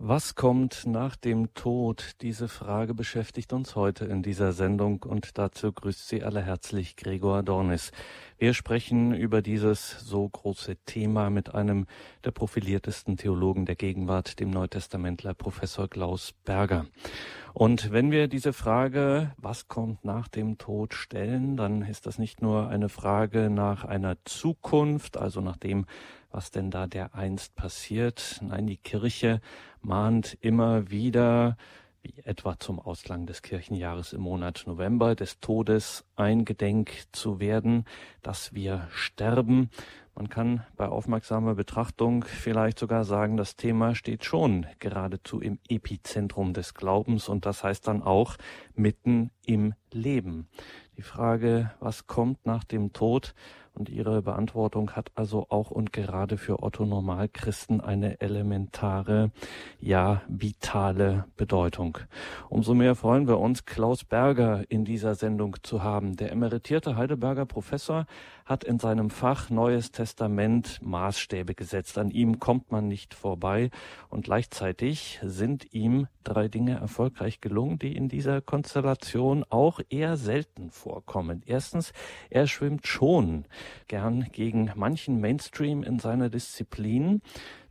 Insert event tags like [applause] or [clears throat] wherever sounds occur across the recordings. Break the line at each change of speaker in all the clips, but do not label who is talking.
Was kommt nach dem Tod? Diese Frage beschäftigt uns heute in dieser Sendung und dazu grüßt Sie alle herzlich Gregor Dornis. Wir sprechen über dieses so große Thema mit einem der profiliertesten Theologen der Gegenwart, dem Neutestamentler Professor Klaus Berger. Und wenn wir diese Frage, was kommt nach dem Tod, stellen, dann ist das nicht nur eine Frage nach einer Zukunft, also nach dem, was denn da dereinst passiert. Nein, die Kirche mahnt immer wieder, wie etwa zum Ausklang des Kirchenjahres im Monat November, des Todes eingedenk zu werden, dass wir sterben. Man kann bei aufmerksamer Betrachtung vielleicht sogar sagen, das Thema steht schon geradezu im Epizentrum des Glaubens und das heißt dann auch mitten im Leben. Die Frage, was kommt nach dem Tod, und ihre Beantwortung hat also auch und gerade für Otto Normalchristen eine elementare, ja, vitale Bedeutung. Umso mehr freuen wir uns, Klaus Berger in dieser Sendung zu haben. Der emeritierte Heidelberger Professor hat in seinem Fach Neues Testament Maßstäbe gesetzt. An ihm kommt man nicht vorbei. Und gleichzeitig sind ihm drei Dinge erfolgreich gelungen, die in dieser Konstellation auch eher selten vorkommen. Erstens, er schwimmt schon gern gegen manchen Mainstream in seiner Disziplin.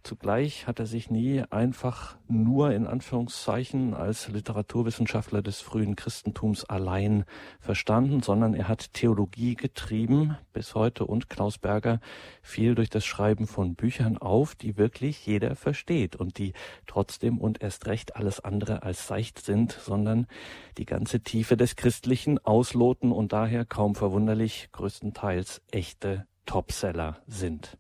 Zugleich hat er sich nie einfach nur in Anführungszeichen als Literaturwissenschaftler des frühen Christentums allein verstanden, sondern er hat Theologie getrieben bis heute und Klaus Berger fiel durch das Schreiben von Büchern auf, die wirklich jeder versteht und die trotzdem und erst recht alles andere als seicht sind, sondern die ganze Tiefe des Christlichen ausloten und daher kaum verwunderlich größtenteils echte Topseller sind.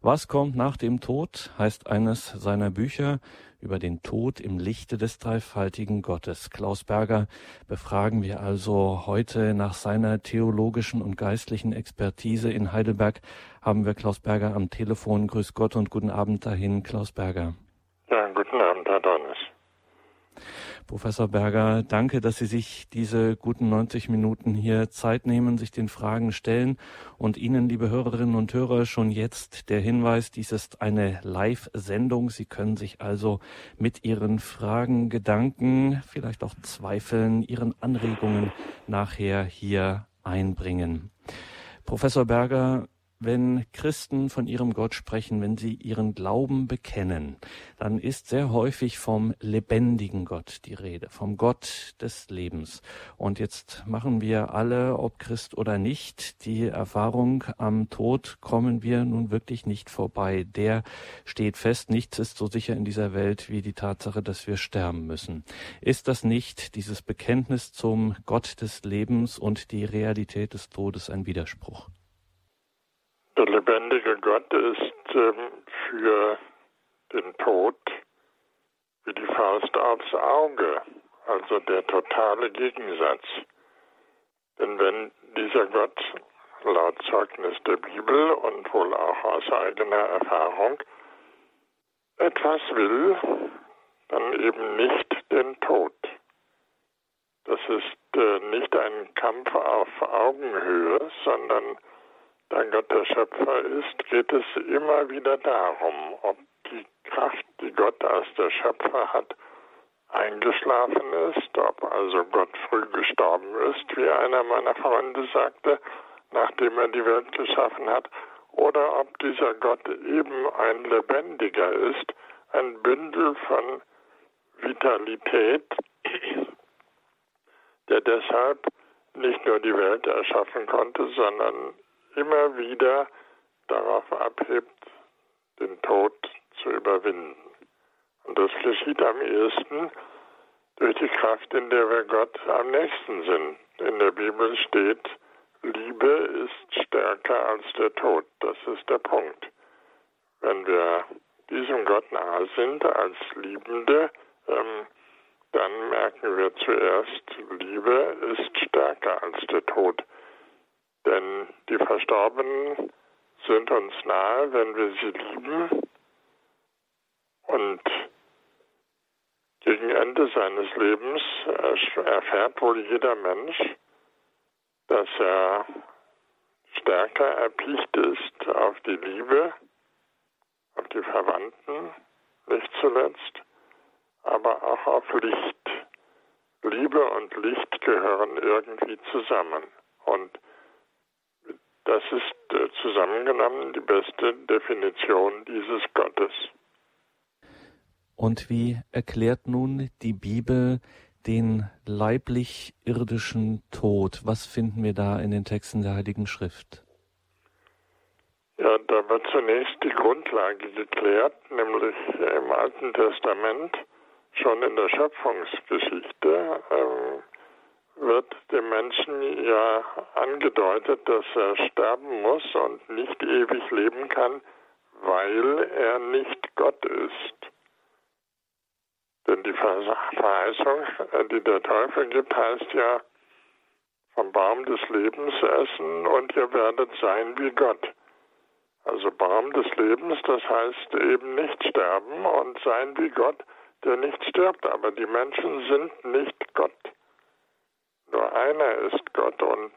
Was kommt nach dem Tod heißt eines seiner Bücher über den Tod im Lichte des dreifaltigen Gottes. Klaus Berger befragen wir also heute nach seiner theologischen und geistlichen Expertise in Heidelberg. Haben wir Klaus Berger am Telefon. Grüß Gott und guten Abend dahin, Klaus Berger.
Ja, guten Abend, Herr Donnes.
Professor Berger, danke, dass Sie sich diese guten 90 Minuten hier Zeit nehmen, sich den Fragen stellen und Ihnen, liebe Hörerinnen und Hörer, schon jetzt der Hinweis, dies ist eine Live-Sendung. Sie können sich also mit Ihren Fragen, Gedanken, vielleicht auch Zweifeln, Ihren Anregungen nachher hier einbringen. Professor Berger, wenn Christen von ihrem Gott sprechen, wenn sie ihren Glauben bekennen, dann ist sehr häufig vom lebendigen Gott die Rede, vom Gott des Lebens. Und jetzt machen wir alle, ob Christ oder nicht, die Erfahrung, am Tod kommen wir nun wirklich nicht vorbei. Der steht fest, nichts ist so sicher in dieser Welt wie die Tatsache, dass wir sterben müssen. Ist das nicht dieses Bekenntnis zum Gott des Lebens und die Realität des Todes ein Widerspruch?
Der lebendige Gott ist ähm, für den Tod wie die Faust aufs Auge, also der totale Gegensatz. Denn wenn dieser Gott laut Zeugnis der Bibel und wohl auch aus eigener Erfahrung etwas will, dann eben nicht den Tod. Das ist äh, nicht ein Kampf auf Augenhöhe, sondern da Gott der Schöpfer ist, geht es immer wieder darum, ob die Kraft, die Gott als der Schöpfer hat, eingeschlafen ist, ob also Gott früh gestorben ist, wie einer meiner Freunde sagte, nachdem er die Welt geschaffen hat, oder ob dieser Gott eben ein lebendiger ist, ein Bündel von Vitalität, der deshalb nicht nur die Welt erschaffen konnte, sondern immer wieder darauf abhebt, den Tod zu überwinden. Und das geschieht am ehesten durch die Kraft, in der wir Gott am nächsten sind. In der Bibel steht, Liebe ist stärker als der Tod. Das ist der Punkt. Wenn wir diesem Gott nahe sind als Liebende, ähm, dann merken wir zuerst, Liebe ist stärker als der Tod. Denn die Verstorbenen sind uns nahe, wenn wir sie lieben. Und gegen Ende seines Lebens erfährt wohl jeder Mensch, dass er stärker erpicht ist auf die Liebe, auf die Verwandten, nicht zuletzt, aber auch auf Licht. Liebe und Licht gehören irgendwie zusammen. Und das ist äh, zusammengenommen die beste Definition dieses Gottes.
Und wie erklärt nun die Bibel den leiblich irdischen Tod? Was finden wir da in den Texten der Heiligen Schrift?
Ja, da wird zunächst die Grundlage geklärt, nämlich im Alten Testament, schon in der Schöpfungsgeschichte, äh, wird dem Menschen ja angedeutet, dass er sterben muss und nicht ewig leben kann, weil er nicht Gott ist. Denn die Verheißung, äh, die der Teufel gibt, heißt ja, vom Baum des Lebens essen und ihr werdet sein wie Gott. Also Baum des Lebens, das heißt eben nicht sterben und sein wie Gott, der nicht stirbt. Aber die Menschen sind nicht Gott. Nur einer ist Gott. Und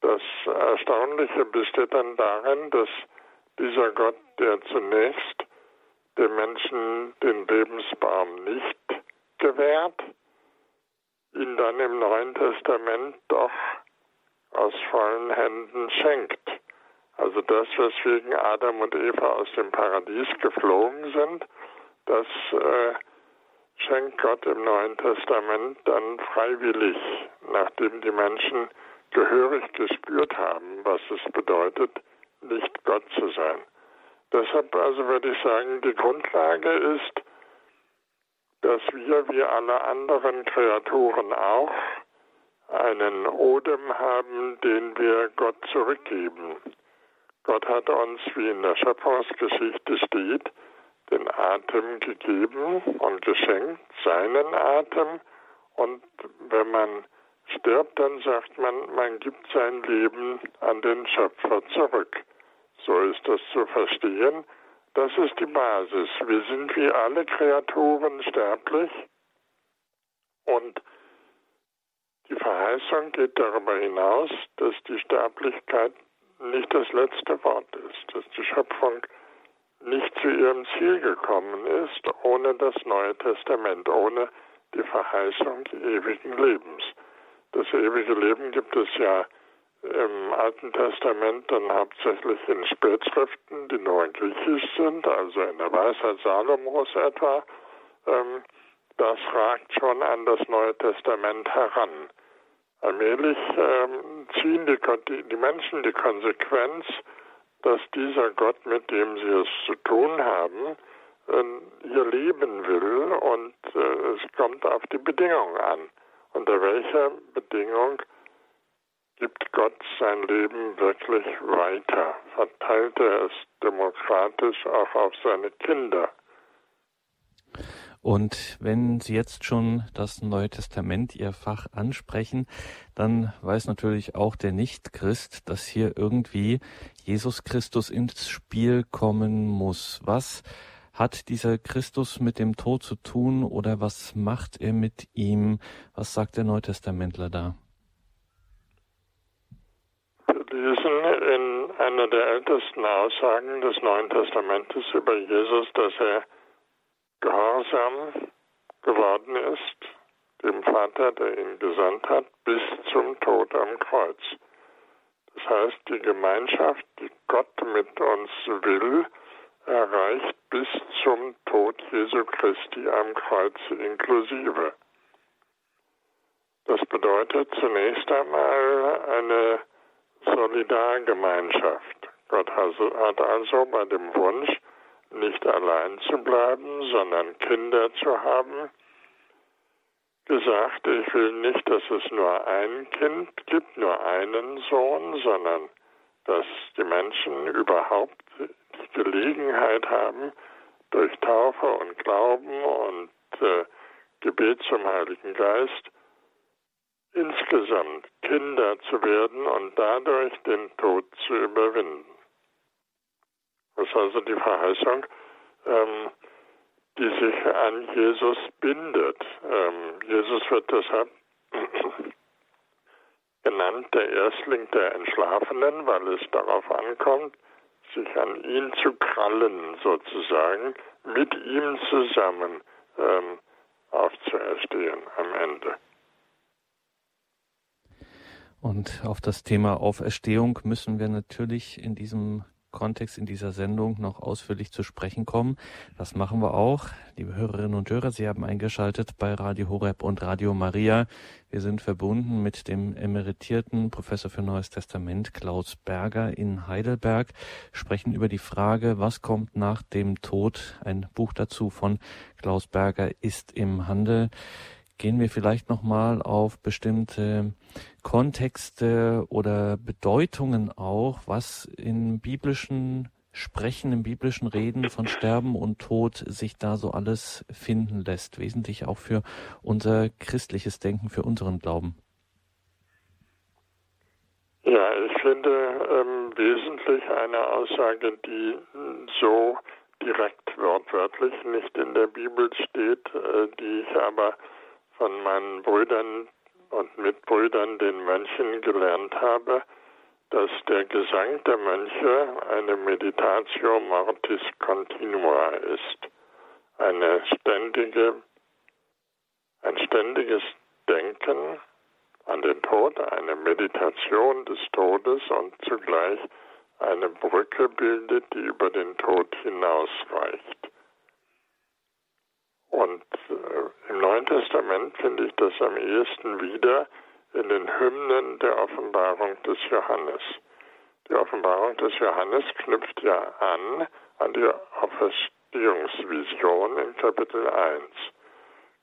das Erstaunliche besteht dann darin, dass dieser Gott, der zunächst dem Menschen den Lebensbaum nicht gewährt, ihn dann im Neuen Testament doch aus vollen Händen schenkt. Also das, weswegen Adam und Eva aus dem Paradies geflogen sind, das äh, schenkt Gott im Neuen Testament dann freiwillig, nachdem die Menschen gehörig gespürt haben, was es bedeutet, nicht Gott zu sein. Deshalb also würde ich sagen, die Grundlage ist, dass wir wie alle anderen Kreaturen auch einen Odem haben, den wir Gott zurückgeben. Gott hat uns, wie in der Schöpfungsgeschichte steht, den Atem gegeben und geschenkt, seinen Atem. Und wenn man stirbt, dann sagt man, man gibt sein Leben an den Schöpfer zurück. So ist das zu verstehen. Das ist die Basis. Wir sind wie alle Kreaturen sterblich und die Verheißung geht darüber hinaus, dass die Sterblichkeit nicht das letzte Wort ist, dass die Schöpfung nicht zu ihrem Ziel gekommen ist ohne das Neue Testament, ohne die Verheißung ewigen Lebens. Das ewige Leben gibt es ja im Alten Testament dann hauptsächlich in Spätschriften, die nur in Griechisch sind, also in der Weisheit Salomos etwa. Ähm, das ragt schon an das Neue Testament heran. Allmählich ähm, ziehen die, die Menschen die Konsequenz, dass dieser Gott, mit dem sie es zu tun haben, äh, ihr Leben will und äh, es kommt auf die Bedingung an. Unter welcher Bedingung gibt Gott sein Leben wirklich weiter? Verteilt er es demokratisch auch auf seine Kinder?
Und wenn Sie jetzt schon das Neue Testament Ihr Fach ansprechen, dann weiß natürlich auch der Nicht-Christ, dass hier irgendwie Jesus Christus ins Spiel kommen muss. Was hat dieser Christus mit dem Tod zu tun oder was macht er mit ihm? Was sagt der Neutestamentler da?
Lesen in einer der ältesten Aussagen des Neuen Testamentes über Jesus, dass er gehorsam geworden ist, dem Vater, der ihn gesandt hat, bis zum Tod am Kreuz. Das heißt, die Gemeinschaft, die Gott mit uns will, erreicht bis zum Tod Jesu Christi am Kreuz inklusive. Das bedeutet zunächst einmal eine Solidargemeinschaft. Gott hat also bei dem Wunsch, nicht allein zu bleiben, sondern Kinder zu haben, gesagt, ich will nicht, dass es nur ein Kind gibt, nur einen Sohn, sondern dass die Menschen überhaupt die Gelegenheit haben, durch Taufe und Glauben und äh, Gebet zum Heiligen Geist insgesamt Kinder zu werden und dadurch den Tod zu überwinden. Das ist also die Verheißung, ähm, die sich an Jesus bindet. Ähm, Jesus wird deshalb [clears throat] genannt der Erstling der Entschlafenen, weil es darauf ankommt, sich an ihn zu krallen sozusagen, mit ihm zusammen ähm, aufzuerstehen am Ende.
Und auf das Thema Auferstehung müssen wir natürlich in diesem Kontext in dieser Sendung noch ausführlich zu sprechen kommen. Das machen wir auch. Liebe Hörerinnen und Hörer, Sie haben eingeschaltet bei Radio Horeb und Radio Maria. Wir sind verbunden mit dem emeritierten Professor für Neues Testament Klaus Berger in Heidelberg, sprechen über die Frage, was kommt nach dem Tod. Ein Buch dazu von Klaus Berger ist im Handel gehen wir vielleicht nochmal auf bestimmte Kontexte oder Bedeutungen auch, was in biblischen Sprechen, in biblischen Reden von Sterben und Tod sich da so alles finden lässt, wesentlich auch für unser christliches Denken, für unseren Glauben.
Ja, ich finde ähm, wesentlich eine Aussage, die so direkt wortwörtlich nicht in der Bibel steht, äh, die ich aber von meinen Brüdern und Mitbrüdern, den Mönchen, gelernt habe, dass der Gesang der Mönche eine Meditatio Mortis Continua ist, eine ständige, ein ständiges Denken an den Tod, eine Meditation des Todes und zugleich eine Brücke bildet, die über den Tod hinausreicht. Und äh, im Neuen Testament finde ich das am ehesten wieder in den Hymnen der Offenbarung des Johannes. Die Offenbarung des Johannes knüpft ja an an die Auferstehungsvision in Kapitel 1.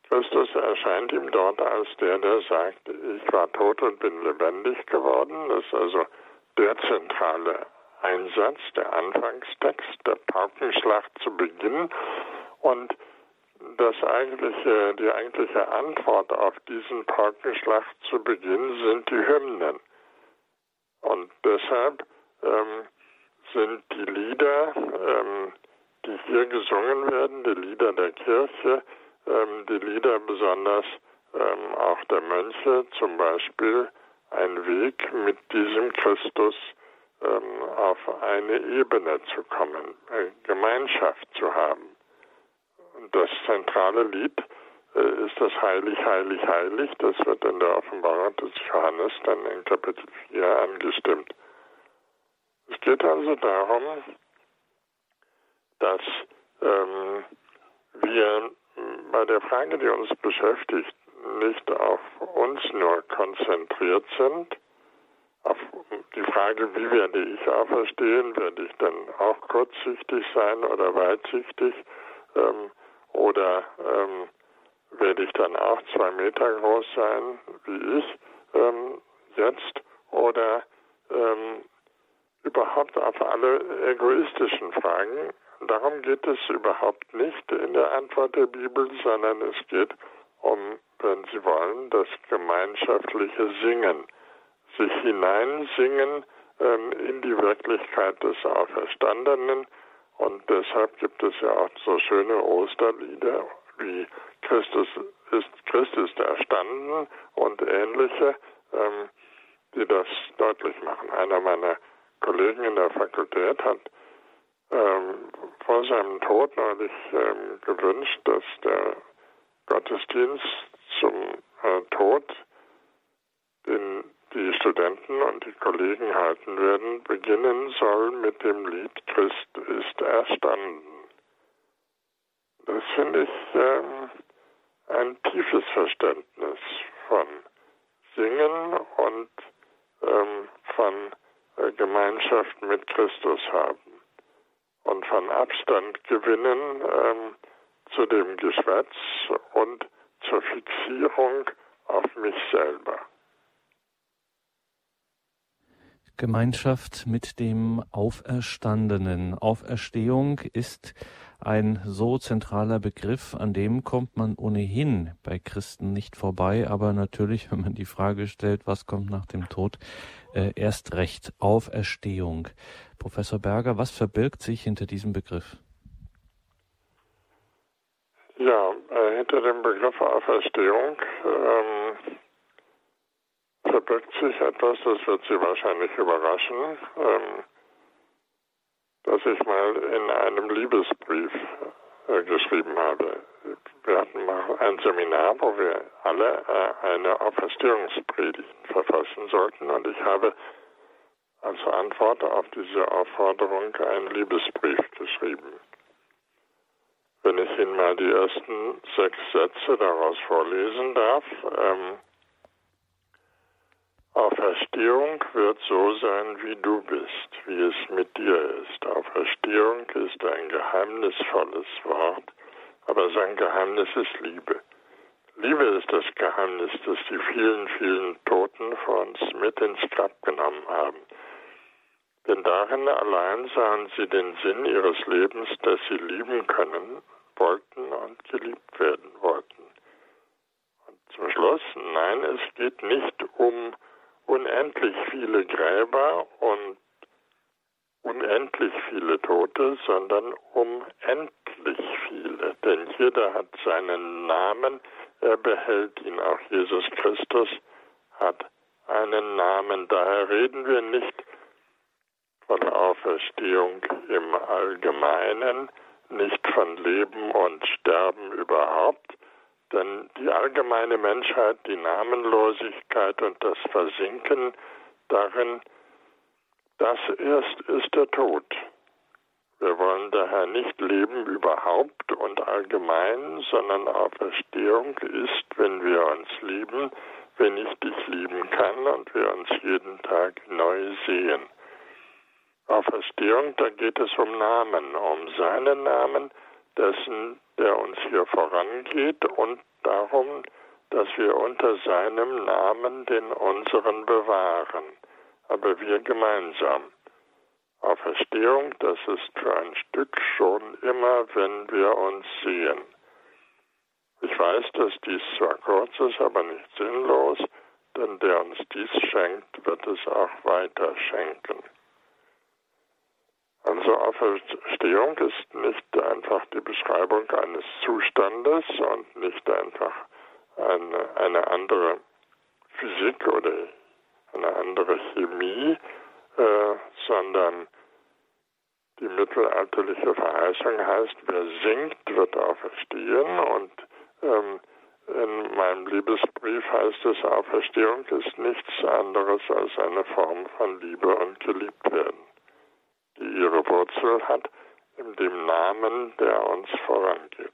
Christus erscheint ihm dort als der, der sagt, ich war tot und bin lebendig geworden. Das ist also der zentrale Einsatz, der Anfangstext, der Paukenschlacht zu Beginn. Und das eigentliche, die eigentliche Antwort auf diesen Paukenschlacht zu Beginn sind die Hymnen. Und deshalb ähm, sind die Lieder, ähm, die hier gesungen werden, die Lieder der Kirche, ähm, die Lieder besonders ähm, auch der Mönche zum Beispiel, ein Weg mit diesem Christus ähm, auf eine Ebene zu kommen, eine Gemeinschaft zu haben das zentrale Lied äh, ist das Heilig, Heilig, Heilig. Das wird in der Offenbarung des Johannes dann in Kapitel 4 angestimmt. Es geht also darum, dass ähm, wir bei der Frage, die uns beschäftigt, nicht auf uns nur konzentriert sind, auf die Frage, wie werde ich auferstehen, werde ich dann auch kurzsichtig sein oder weitsichtig, ähm, oder ähm, werde ich dann auch zwei Meter groß sein, wie ich ähm, jetzt? Oder ähm, überhaupt auf alle egoistischen Fragen? Darum geht es überhaupt nicht in der Antwort der Bibel, sondern es geht um, wenn Sie wollen, das gemeinschaftliche Singen, sich hineinsingen ähm, in die Wirklichkeit des Auferstandenen und deshalb gibt es ja auch so schöne Osterlieder wie Christus ist, Christus erstanden und ähnliche, ähm, die das deutlich machen. Einer meiner Kollegen in der Fakultät hat ähm, vor seinem Tod neulich ähm, gewünscht, dass der Gottesdienst zum äh, Tod den die Studenten und die Kollegen halten werden, beginnen soll mit dem Lied Christ ist erstanden. Das finde ich ähm, ein tiefes Verständnis von Singen und ähm, von äh, Gemeinschaft mit Christus haben und von Abstand gewinnen ähm, zu dem Geschwätz und zur Fixierung auf mich selber.
Gemeinschaft mit dem Auferstandenen. Auferstehung ist ein so zentraler Begriff, an dem kommt man ohnehin bei Christen nicht vorbei, aber natürlich, wenn man die Frage stellt, was kommt nach dem Tod, äh, erst recht Auferstehung. Professor Berger, was verbirgt sich hinter diesem Begriff?
Ja, äh, hinter dem Begriff Auferstehung ähm, verbirgt sich etwas, das wird Sie wahrscheinlich überraschen, ähm, das ich mal in einem Liebesbrief äh, geschrieben habe. Wir ein Seminar, wo wir alle äh, eine Auferstehungspredigt verfassen sollten. Und ich habe als Antwort auf diese Aufforderung einen Liebesbrief geschrieben. Wenn ich Ihnen mal die ersten sechs Sätze daraus vorlesen darf. Ähm, Auferstehung wird so sein, wie du bist, wie es mit dir ist. Auferstehung ist ein geheimnisvolles Wort, aber sein Geheimnis ist Liebe. Liebe ist das Geheimnis, das die vielen, vielen Toten vor uns mit ins Grab genommen haben. Denn darin allein sahen sie den Sinn ihres Lebens, dass sie lieben können wollten und geliebt werden wollten. Und zum Schluss, nein, es geht nicht um unendlich viele Gräber und unendlich viele Tote, sondern um endlich viele. Denn jeder hat seinen Namen, er behält ihn. Auch Jesus Christus hat einen Namen. Daher reden wir nicht von Auferstehung im Allgemeinen, nicht von Leben und Sterben überhaupt, denn die allgemeine Menschheit, die Namenlosigkeit und das Versinken darin, das erst ist der Tod. Wir wollen daher nicht leben überhaupt und allgemein, sondern Auferstehung ist, wenn wir uns lieben, wenn ich dich lieben kann und wir uns jeden Tag neu sehen. Auferstehung, da geht es um Namen, um seinen Namen, dessen, der uns hier vorangeht und darum, dass wir unter seinem Namen den unseren bewahren, aber wir gemeinsam. Auferstehung, das ist für ein Stück schon immer, wenn wir uns sehen. Ich weiß, dass dies zwar kurz ist, aber nicht sinnlos, denn der uns dies schenkt, wird es auch weiter schenken. Also Auferstehung ist nicht einfach die Beschreibung eines Zustandes und nicht einfach eine, eine andere Physik oder eine andere Chemie, äh, sondern die mittelalterliche Verheißung heißt, wer singt, wird auferstehen. Und ähm, in meinem Liebesbrief heißt es, Auferstehung ist nichts anderes als eine Form von Liebe und Geliebtwerden die ihre Wurzel hat in dem Namen, der uns vorangeht.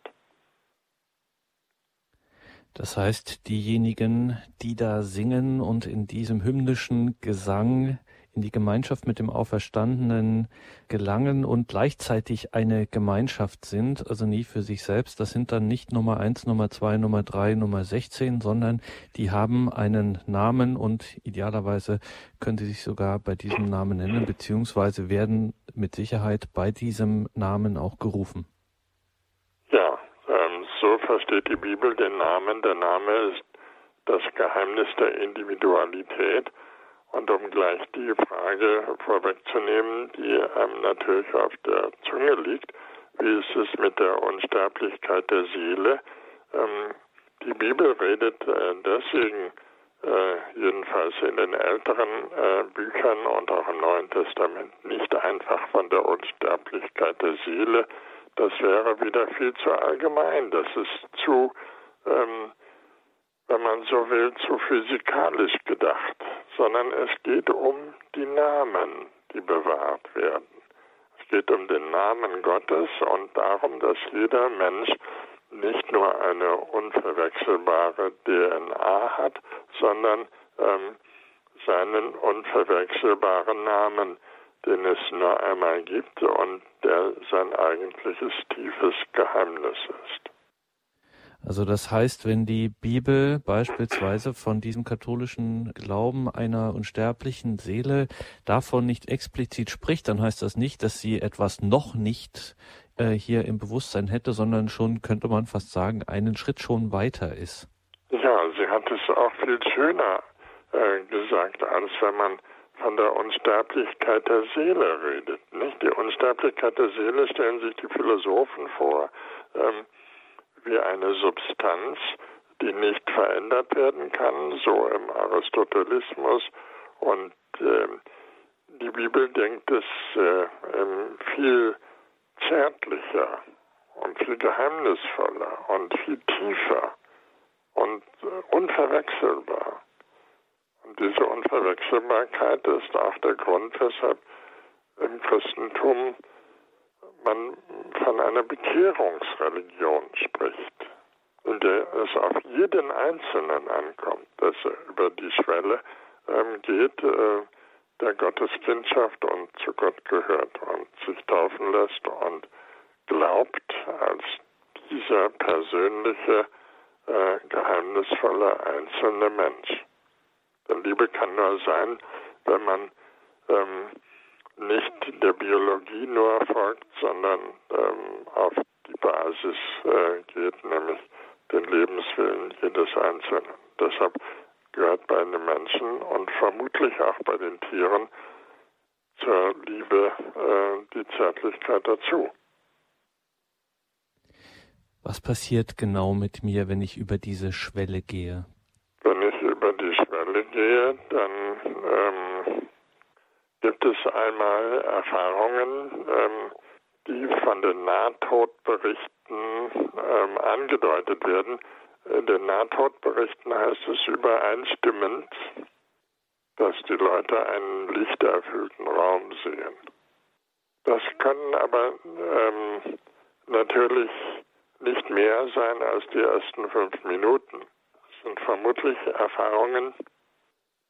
Das heißt, diejenigen, die da singen und in diesem hymnischen Gesang in die Gemeinschaft mit dem Auferstandenen gelangen und gleichzeitig eine Gemeinschaft sind, also nie für sich selbst. Das sind dann nicht Nummer eins, Nummer zwei, Nummer drei, Nummer 16, sondern die haben einen Namen und idealerweise können sie sich sogar bei diesem Namen nennen, beziehungsweise werden mit Sicherheit bei diesem Namen auch gerufen.
Ja, ähm, so versteht die Bibel den Namen. Der Name ist das Geheimnis der Individualität. Und um gleich die Frage vorwegzunehmen, die einem natürlich auf der Zunge liegt, wie ist es mit der Unsterblichkeit der Seele? Ähm, die Bibel redet äh, deswegen äh, jedenfalls in den älteren äh, Büchern und auch im Neuen Testament nicht einfach von der Unsterblichkeit der Seele. Das wäre wieder viel zu allgemein. Das ist zu ähm, wenn man so will, zu physikalisch gedacht, sondern es geht um die Namen, die bewahrt werden. Es geht um den Namen Gottes und darum, dass jeder Mensch nicht nur eine unverwechselbare DNA hat, sondern ähm, seinen unverwechselbaren Namen, den es nur einmal gibt und der sein eigentliches tiefes Geheimnis ist.
Also das heißt, wenn die Bibel beispielsweise von diesem katholischen Glauben einer unsterblichen Seele davon nicht explizit spricht, dann heißt das nicht, dass sie etwas noch nicht äh, hier im Bewusstsein hätte, sondern schon, könnte man fast sagen, einen Schritt schon weiter ist.
Ja, sie hat es auch viel schöner äh, gesagt, als wenn man von der Unsterblichkeit der Seele redet. Nicht? Die Unsterblichkeit der Seele stellen sich die Philosophen vor. Ähm, wie eine Substanz, die nicht verändert werden kann, so im Aristotelismus. Und äh, die Bibel denkt es äh, viel zärtlicher und viel geheimnisvoller und viel tiefer und äh, unverwechselbar. Und diese Unverwechselbarkeit ist auch der Grund, weshalb im Christentum man von einer Bekehrungsreligion spricht, in der es auf jeden Einzelnen ankommt, dass er über die Schwelle ähm, geht, äh, der Gotteskindschaft und zu Gott gehört und sich taufen lässt und glaubt als dieser persönliche, äh, geheimnisvolle einzelne Mensch. Denn Liebe kann nur sein, wenn man ähm, nicht der Biologie nur folgt, sondern ähm, auf die Basis äh, geht, nämlich den Lebenswillen jedes Einzelnen. Deshalb gehört bei den Menschen und vermutlich auch bei den Tieren zur Liebe äh, die Zärtlichkeit dazu.
Was passiert genau mit mir, wenn ich über diese Schwelle gehe?
Wenn ich über die Schwelle gehe, dann ähm, gibt es einmal Erfahrungen, ähm, die von den Nahtodberichten ähm, angedeutet werden. In den Nahtodberichten heißt es übereinstimmend, dass die Leute einen lichterfüllten Raum sehen. Das können aber ähm, natürlich nicht mehr sein als die ersten fünf Minuten. Das sind vermutlich Erfahrungen,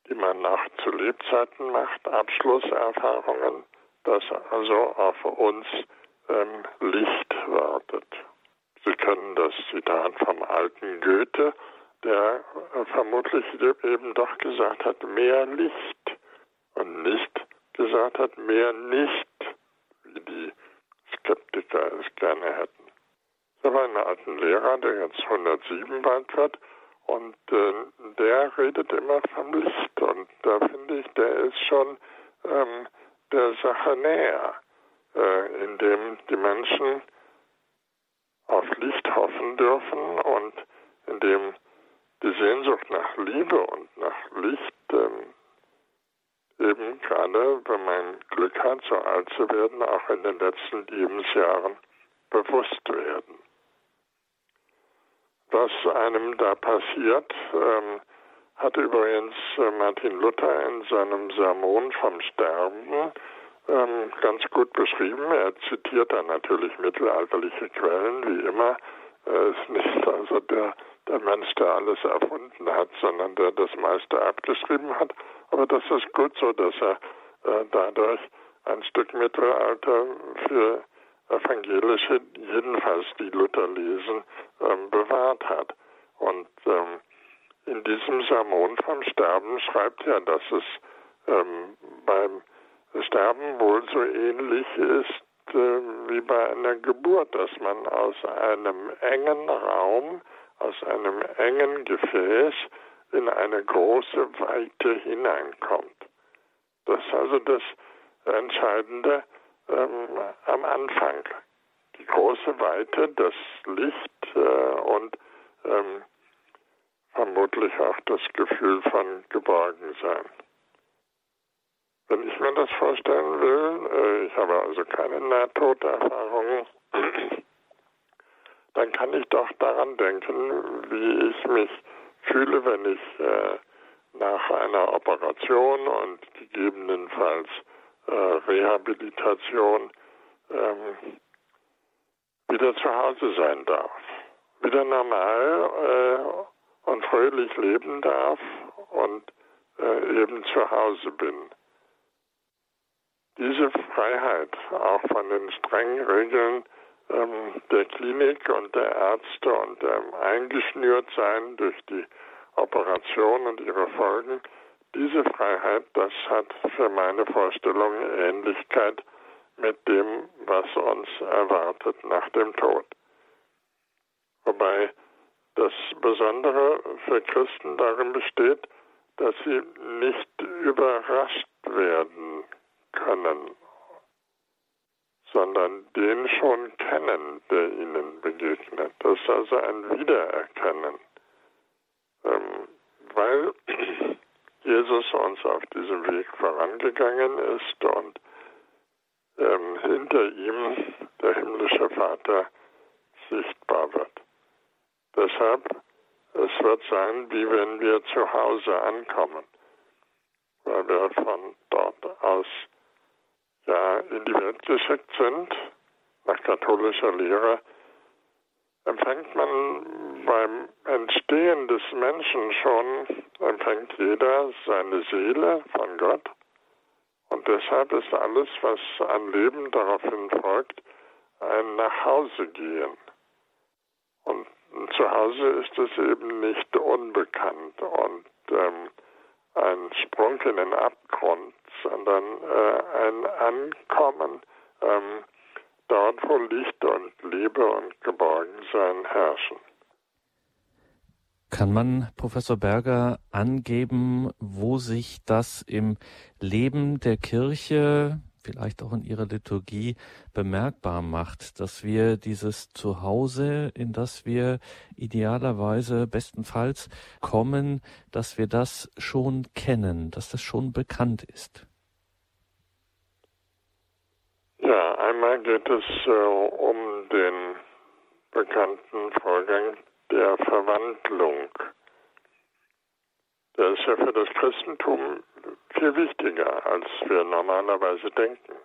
die man nach zu Lebzeiten macht, Abschlusserfahrungen, dass also auf uns ähm, Licht wartet. Sie kennen das Zitat vom alten Goethe, der vermutlich eben doch gesagt hat, mehr Licht und nicht gesagt hat, mehr nicht, wie die Skeptiker es gerne hätten. Da war ein alten Lehrer, der jetzt 107 bald wird, und äh, der redet immer vom Licht. Und da finde ich, der ist schon ähm, der Sache näher, äh, indem die Menschen auf Licht hoffen dürfen und in dem die Sehnsucht nach Liebe und nach Licht ähm, eben gerade, wenn man Glück hat, so alt zu werden, auch in den letzten Lebensjahren bewusst werden. Was einem da passiert, ähm, hat übrigens äh, Martin Luther in seinem Sermon vom Sterben ähm, ganz gut beschrieben. Er zitiert dann natürlich mittelalterliche Quellen, wie immer. Er ist nicht also der, der Mensch, der alles erfunden hat, sondern der das meiste abgeschrieben hat. Aber das ist gut so, dass er äh, dadurch ein Stück Mittelalter für evangelische, jedenfalls die Luther lesen, ähm, bewahrt hat. Und ähm, diesem Sermon vom Sterben schreibt er, dass es ähm, beim Sterben wohl so ähnlich ist äh, wie bei einer Geburt, dass man aus einem engen Raum, aus einem engen Gefäß in eine große Weite hineinkommt. Das ist also das Entscheidende ähm, am Anfang. Die große Weite, das Licht äh, und ähm, vermutlich auch das Gefühl von Geborgensein. Wenn ich mir das vorstellen will, äh, ich habe also keine Nahtoderfahrungen, [clears throat] dann kann ich doch daran denken, wie ich mich fühle, wenn ich äh, nach einer Operation und gegebenenfalls äh, Rehabilitation ähm, wieder zu Hause sein darf, wieder normal und fröhlich leben darf und äh, eben zu Hause bin. Diese Freiheit, auch von den strengen Regeln ähm, der Klinik und der Ärzte und dem Eingeschnürtsein durch die Operation und ihre Folgen, diese Freiheit, das hat für meine Vorstellung Ähnlichkeit mit dem, was uns erwartet nach dem Tod. Wobei Besondere für Christen darin besteht, dass sie nicht überrascht werden können, sondern den schon kennen, der ihnen begegnet. Das ist also ein Wiedererkennen. Ähm, weil [clears throat] Jesus uns auf diesem Weg vorangegangen ist und ähm, hinter ihm der himmlische Vater sichtbar wird. Deshalb, es wird sein, wie wenn wir zu Hause ankommen, weil wir von dort aus ja in die Welt geschickt sind, nach katholischer Lehre, empfängt man beim Entstehen des Menschen schon, empfängt jeder seine Seele von Gott. Und deshalb ist alles, was an Leben daraufhin folgt, ein Nachhausegehen. Und zu Hause ist es eben nicht unbekannt und ähm, ein Sprung in den Abgrund, sondern äh, ein Ankommen ähm, dort, wo Licht und Liebe und Geborgensein herrschen.
Kann man, Professor Berger, angeben, wo sich das im Leben der Kirche, vielleicht auch in ihrer Liturgie, bemerkbar macht, dass wir dieses Zuhause, in das wir idealerweise bestenfalls kommen, dass wir das schon kennen, dass das schon bekannt ist?
Ja, einmal geht es äh, um den bekannten Vorgang der Verwandlung. Der ist ja für das Christentum viel wichtiger, als wir normalerweise denken.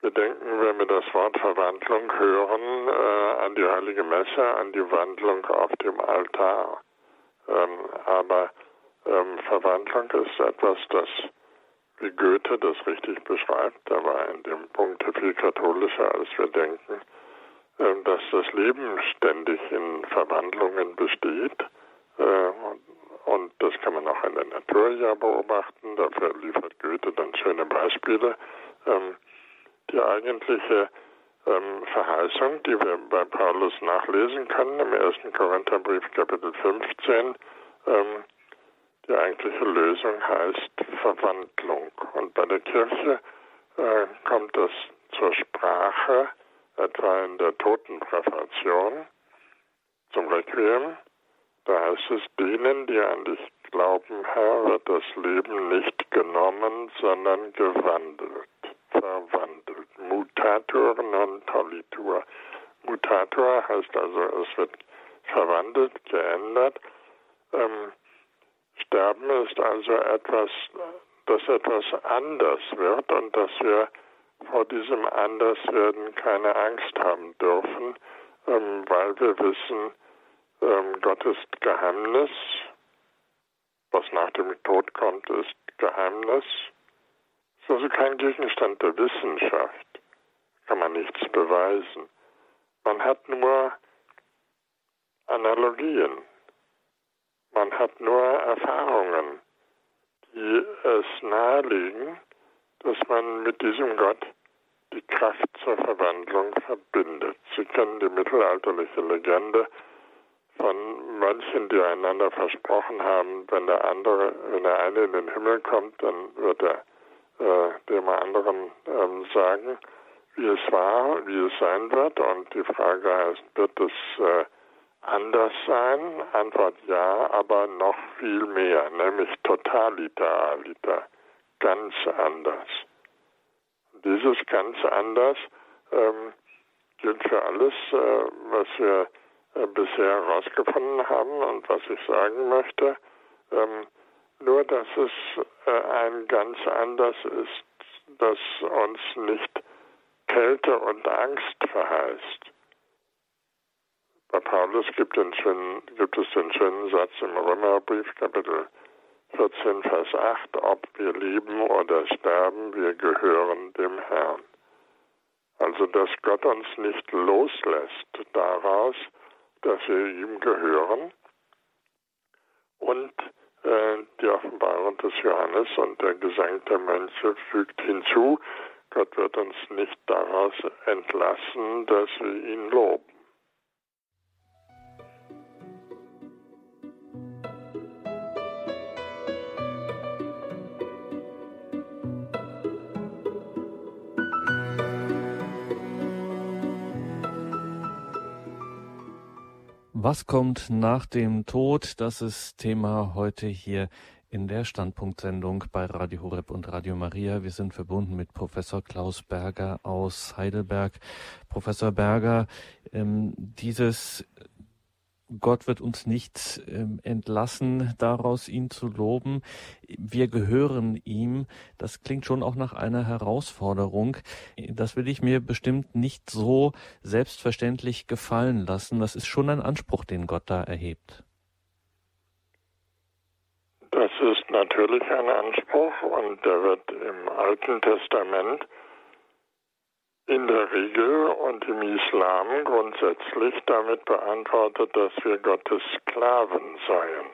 Wir denken, wenn wir das Wort Verwandlung hören, äh, an die heilige Messe, an die Wandlung auf dem Altar. Ähm, aber ähm, Verwandlung ist etwas, das wie Goethe das richtig beschreibt, er war in dem Punkt viel katholischer, als wir denken, ähm, dass das Leben ständig in Verwandlungen besteht. Äh, das kann man auch in der Natur ja beobachten. Dafür liefert Goethe dann schöne Beispiele. Ähm, die eigentliche ähm, Verheißung, die wir bei Paulus nachlesen können, im 1. Korintherbrief Kapitel 15, die eigentliche Lösung heißt Verwandlung. Und bei der Kirche äh, kommt das zur Sprache, etwa in der Totenpräfation zum Requiem. Da heißt es, denen, die an dich glauben, Herr, wird das Leben nicht genommen, sondern gewandelt, verwandelt. Mutator non tollitur. Mutator heißt also, es wird verwandelt, geändert. Ähm, Sterben ist also etwas, dass etwas anders wird und dass wir vor diesem Anderswerden keine Angst haben dürfen, ähm, weil wir wissen, ähm, Gott ist Geheimnis. Was nach dem Tod kommt, ist Geheimnis. Es ist also kein Gegenstand der Wissenschaft. Kann man nichts beweisen. Man hat nur Analogien. Man hat nur Erfahrungen, die es nahelegen, dass man mit diesem Gott die Kraft zur Verwandlung verbindet. Sie kennen die mittelalterliche Legende von Mönchen, die einander versprochen haben, wenn der andere, wenn der eine in den Himmel kommt, dann wird er äh, dem anderen ähm, sagen, wie es war, wie es sein wird. Und die Frage heißt, wird es äh, anders sein? Antwort ja, aber noch viel mehr, nämlich totaliter aliter, ganz anders. Dieses ganz anders ähm, gilt für alles, äh, was wir bisher herausgefunden haben und was ich sagen möchte. Ähm, nur, dass es äh, ein ganz anders ist, das uns nicht Kälte und Angst verheißt. Bei Paulus gibt, schönen, gibt, es den schönen Satz im Römerbrief, Kapitel 14, Vers 8, ob wir lieben oder sterben, wir gehören dem Herrn. Also, dass Gott uns nicht loslässt daraus, dass wir ihm gehören. Und äh, die Offenbarung des Johannes und der Gesang der Mönche fügt hinzu, Gott wird uns nicht daraus entlassen, dass wir ihn loben.
Was kommt nach dem Tod? Das ist Thema heute hier in der Standpunktsendung bei Radio Horeb und Radio Maria. Wir sind verbunden mit Professor Klaus Berger aus Heidelberg. Professor Berger, ähm, dieses Gott wird uns nicht ähm, entlassen, daraus ihn zu loben. Wir gehören ihm. Das klingt schon auch nach einer Herausforderung. Das will ich mir bestimmt nicht so selbstverständlich gefallen lassen. Das ist schon ein Anspruch, den Gott da erhebt.
Das ist natürlich ein Anspruch und der wird im Alten Testament in der Regel und im Islam grundsätzlich damit beantwortet, dass wir Gottes Sklaven seien.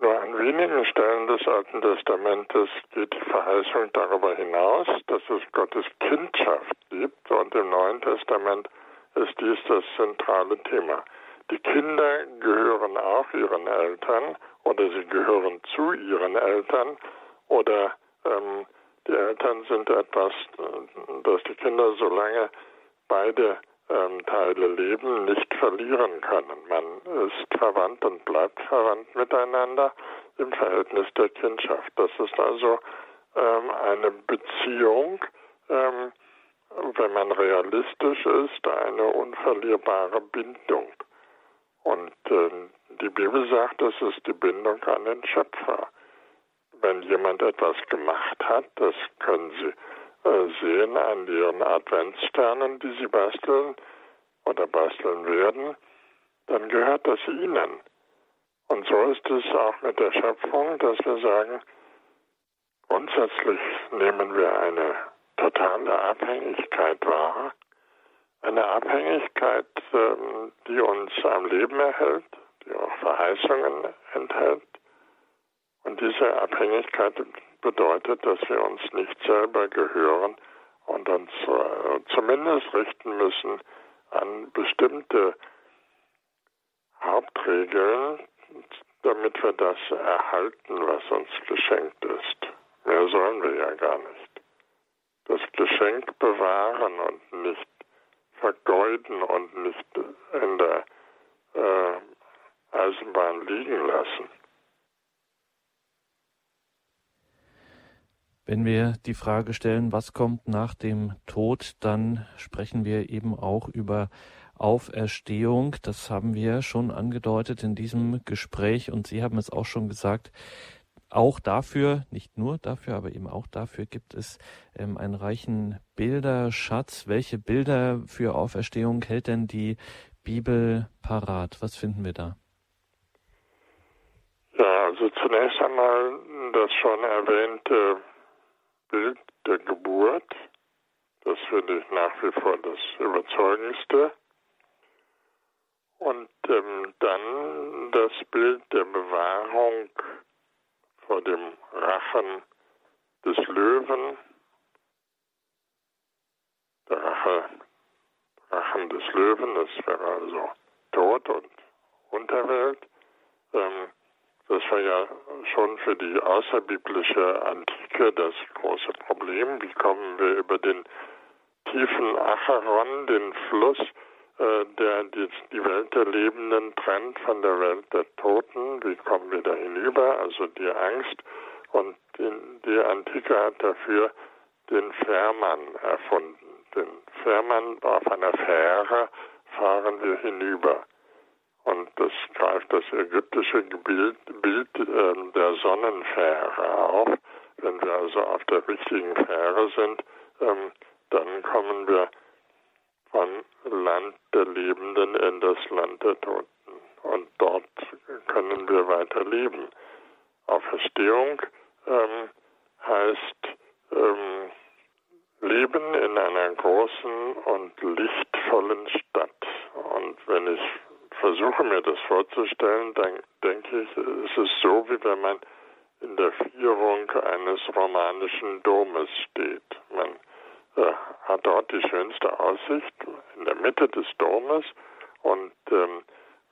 Nur an wenigen Stellen des Alten Testamentes geht die Verheißung darüber hinaus, dass es Gottes Kindschaft gibt und im Neuen Testament ist dies das zentrale Thema. Die Kinder gehören auch ihren Eltern oder sie gehören zu ihren Eltern oder ähm, die Eltern sind etwas, äh, das die Kinder, solange beide ähm, Teile leben, nicht verlieren können. Man ist verwandt und bleibt verwandt miteinander im Verhältnis der Kindschaft. Das ist also ähm, eine Beziehung, ähm, wenn man realistisch ist, eine unverlierbare Bindung. Und äh, die Bibel sagt, es ist die Bindung an den Schöpfer. Wenn jemand etwas gemacht hat, das können Sie äh, sehen an Ihren Adventssternen, die Sie basteln oder basteln werden, dann gehört das Ihnen. Und so ist es auch mit der Schöpfung, dass wir sagen, grundsätzlich nehmen wir eine totale Abhängigkeit wahr eine Abhängigkeit, ähm, die uns am Leben erhält, die auch Verheißungen enthält. Und diese Abhängigkeit bedeutet, dass wir uns nicht selber gehören und uns äh, zumindest richten müssen an bestimmte Hauptregeln, damit wir das erhalten, was uns geschenkt ist. Mehr sollen wir ja gar nicht. Das Geschenk bewahren und nicht vergeuden und nicht in der äh, Eisenbahn liegen lassen.
Wenn wir die Frage stellen, was kommt nach dem Tod, dann sprechen wir eben auch über Auferstehung. Das haben wir schon angedeutet in diesem Gespräch und Sie haben es auch schon gesagt, auch dafür, nicht nur dafür, aber eben auch dafür gibt es ähm, einen reichen Bilderschatz. Welche Bilder für Auferstehung hält denn die Bibel parat? Was finden wir da?
Ja, also zunächst einmal das schon erwähnte Bild der Geburt. Das finde ich nach wie vor das Überzeugendste. Und ähm, dann das Bild der Bewahrung vor dem Rachen des Löwen, der Rache, Rachen des Löwen, das wäre also Tod und Unterwelt. Ähm, das war ja schon für die außerbiblische Antike das große Problem. Wie kommen wir über den tiefen Acheron, den Fluss, äh, der die, Welt der Lebenden trennt von der Welt der Toten. Wie kommen wir da hinüber? Also die Angst. Und die Antike hat dafür den Fährmann erfunden. Den Fährmann auf einer Fähre fahren wir hinüber. Und das greift das ägyptische Bild, Bild äh, der Sonnenfähre auf. Wenn wir also auf der richtigen Fähre sind, ähm, dann kommen wir von Land der Lebenden in das Land der Toten. Und dort können wir weiter leben. Auferstehung ähm, heißt ähm, Leben in einer großen und lichtvollen Stadt. Und wenn ich versuche mir das vorzustellen, dann denke ich, es ist so, wie wenn man in der Vierung eines romanischen Domes steht. Man äh, hat dort die schönste Aussicht in der Mitte des Domes und ähm,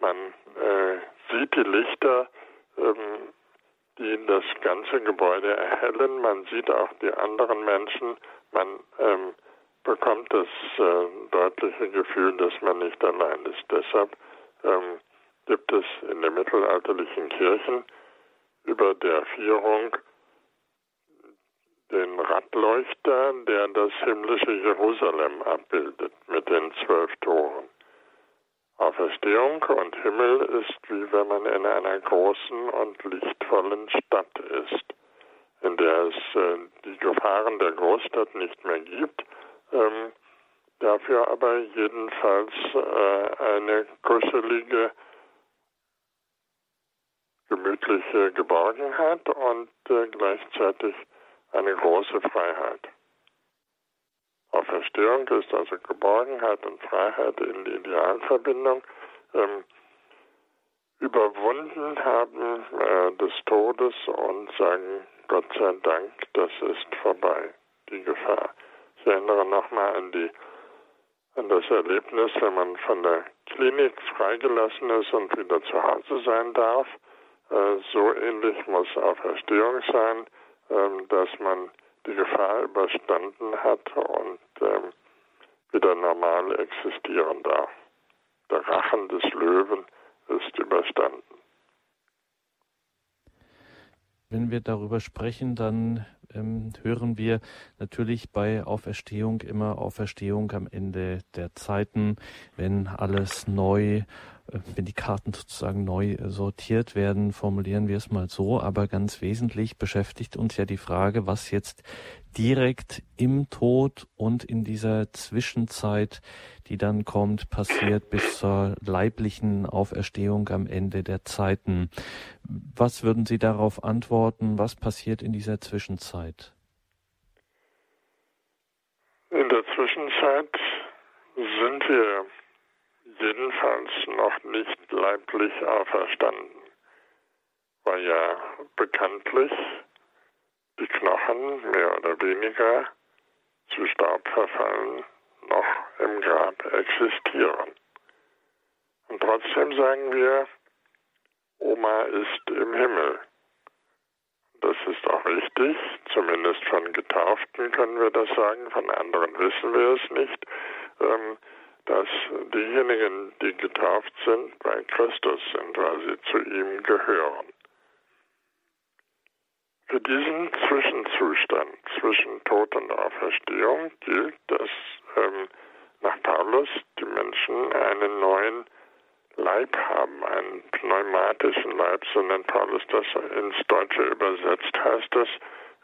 man äh, sieht die Lichter, ähm, die das ganze Gebäude erhellen. Man sieht auch die anderen Menschen. Man ähm, bekommt das äh, deutliche Gefühl, dass man nicht allein ist. Deshalb ähm, gibt es in den mittelalterlichen Kirchen über der Vierung den Radleuchter, der das himmlische Jerusalem abbildet mit den zwölf Toren. Auferstehung und Himmel ist wie wenn man in einer großen und lichtvollen Stadt ist, in der es äh, die Gefahren der Großstadt nicht mehr gibt, ähm, dafür aber jedenfalls äh, eine kuschelige, gemütliche Geborgenheit und äh, gleichzeitig eine große Freiheit. Auferstehung ist also Geborgenheit und Freiheit in die Idealverbindung. Ähm, überwunden haben äh, des Todes und sagen, Gott sei Dank, das ist vorbei, die Gefahr. Ich erinnere nochmal an die an das Erlebnis, wenn man von der Klinik freigelassen ist und wieder zu Hause sein darf. Äh, so ähnlich muss Auferstehung sein, äh, dass man die Gefahr überstanden hat und ähm, wieder normal existieren darf. Der Rachen des Löwen ist überstanden.
Wenn wir darüber sprechen, dann ähm, hören wir natürlich bei Auferstehung immer Auferstehung am Ende der Zeiten, wenn alles neu wenn die Karten sozusagen neu sortiert werden, formulieren wir es mal so. Aber ganz wesentlich beschäftigt uns ja die Frage, was jetzt direkt im Tod und in dieser Zwischenzeit, die dann kommt, passiert bis zur leiblichen Auferstehung am Ende der Zeiten. Was würden Sie darauf antworten? Was passiert in dieser Zwischenzeit?
In der Zwischenzeit sind wir jedenfalls noch nicht leiblich auferstanden, weil ja bekanntlich die Knochen mehr oder weniger zu Staub verfallen noch im Grab existieren. Und trotzdem sagen wir, Oma ist im Himmel. Das ist auch richtig, zumindest von Getauften können wir das sagen, von anderen wissen wir es nicht. Ähm, dass diejenigen, die getauft sind, bei Christus sind, weil sie zu ihm gehören. Für diesen Zwischenzustand zwischen Tod und Auferstehung gilt, dass ähm, nach Paulus die Menschen einen neuen Leib haben, einen pneumatischen Leib, so nennt Paulus das ins Deutsche übersetzt, heißt das,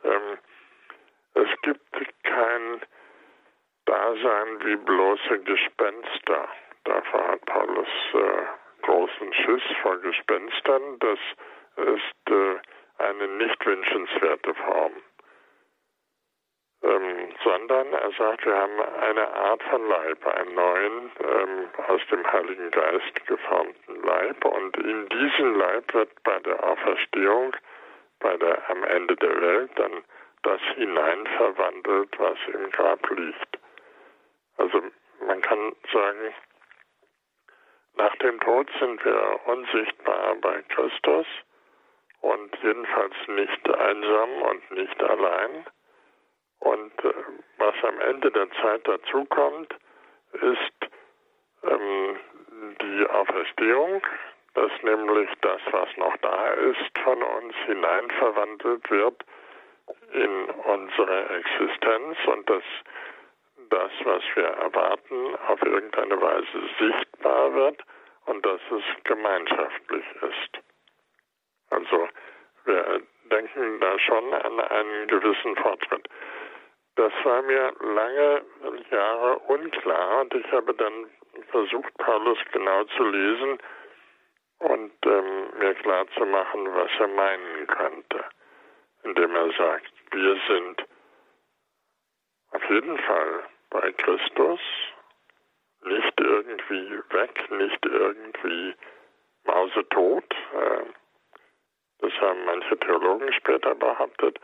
ähm, es gibt kein Dasein wie bloße Gespenster. Davor hat Paulus äh, großen Schiss vor Gespenstern. Das ist äh, eine nicht wünschenswerte Form. Ähm, sondern er sagt, wir haben eine Art von Leib, einen neuen, ähm, aus dem Heiligen Geist geformten Leib. Und in diesen Leib wird bei der Auferstehung, bei der am Ende der Welt, dann das hineinverwandelt, was im Grab liegt. Also man kann sagen, nach dem Tod sind wir unsichtbar bei Christus und jedenfalls nicht einsam und nicht allein. Und äh, was am Ende der Zeit dazukommt, ist ähm, die Auferstehung, dass nämlich das, was noch da ist, von uns hineinverwandelt wird in unsere Existenz und das das, was wir erwarten, auf irgendeine Weise sichtbar wird und dass es gemeinschaftlich ist. Also wir denken da schon an einen gewissen Fortschritt. Das war mir lange Jahre unklar und ich habe dann versucht, Paulus genau zu lesen und ähm, mir klar zu machen, was er meinen könnte, indem er sagt, wir sind auf jeden Fall bei Christus, nicht irgendwie weg, nicht irgendwie mausetot. Ähm, das haben manche Theologen später behauptet.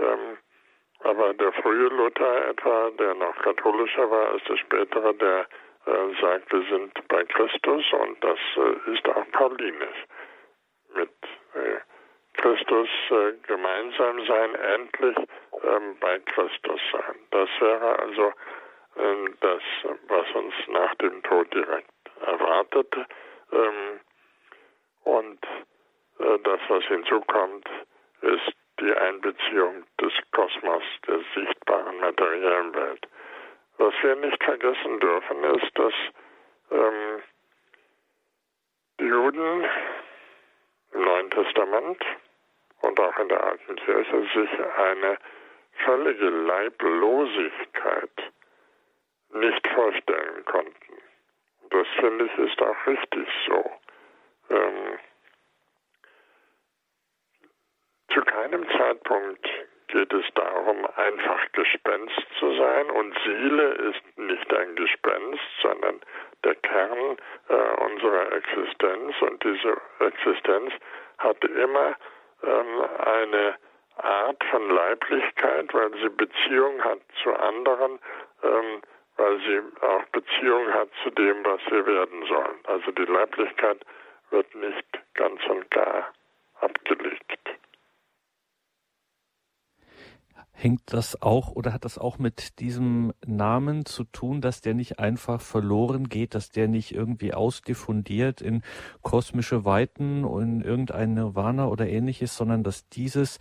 Ähm, aber der frühe Luther etwa, der noch katholischer war als der spätere, der äh, sagt, wir sind bei Christus und das äh, ist auch paulinisch. Mit äh, Christus gemeinsam sein, endlich ähm, bei Christus sein. Das wäre also das, was uns nach dem Tod direkt erwartet. Ähm, und äh, das, was hinzukommt, ist die Einbeziehung des Kosmos, der sichtbaren materiellen Welt. Was wir nicht vergessen dürfen, ist, dass ähm, die Juden im Neuen Testament und auch in der alten Kirche sich eine völlige Leiblosigkeit nicht vorstellen konnten. Das finde ich ist auch richtig so. Ähm, zu keinem Zeitpunkt geht es darum, einfach Gespenst zu sein. Und Seele ist nicht ein Gespenst, sondern der Kern äh, unserer Existenz. Und diese Existenz hat immer ähm, eine Art von Leiblichkeit, weil sie Beziehung hat zu anderen, ähm, weil sie auch Beziehung hat zu dem, was wir werden sollen. Also die Leiblichkeit wird nicht ganz und gar abgelegt.
Hängt das auch oder hat das auch mit diesem Namen zu tun, dass der nicht einfach verloren geht, dass der nicht irgendwie ausdiffundiert in kosmische Weiten und in irgendein Nirvana oder ähnliches, sondern dass dieses,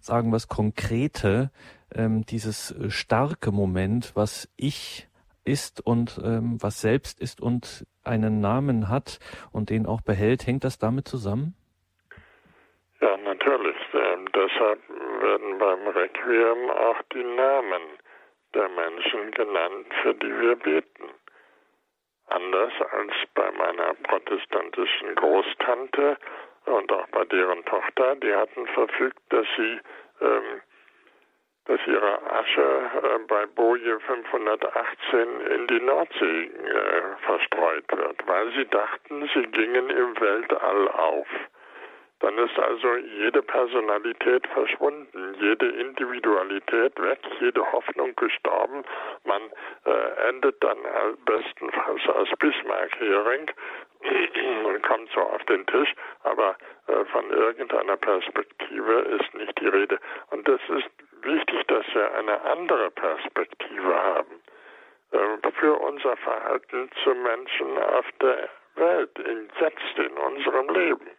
sagen wir es, konkrete, ähm, dieses starke Moment, was ich ist und ähm, was selbst ist und einen Namen hat und den auch behält, hängt das damit zusammen?
Ja, natürlich. Ähm, deshalb werden beim Requiem auch die Namen der Menschen genannt, für die wir beten. Anders als bei meiner protestantischen Großtante und auch bei deren Tochter, die hatten verfügt, dass sie ähm, dass ihre Asche äh, bei Boje 518 in die Nordsee äh, verstreut wird, weil sie dachten, sie gingen im Weltall auf. Dann ist also jede Personalität verschwunden, jede Individualität weg, jede Hoffnung gestorben. Man äh, endet dann bestenfalls als Bismarck-Hering [clears throat] und kommt so auf den Tisch, aber äh, von irgendeiner Perspektive ist nicht die Rede. Und das ist wichtig, dass wir eine andere Perspektive haben äh, für unser Verhalten zu Menschen auf der Welt, jetzt in unserem Leben.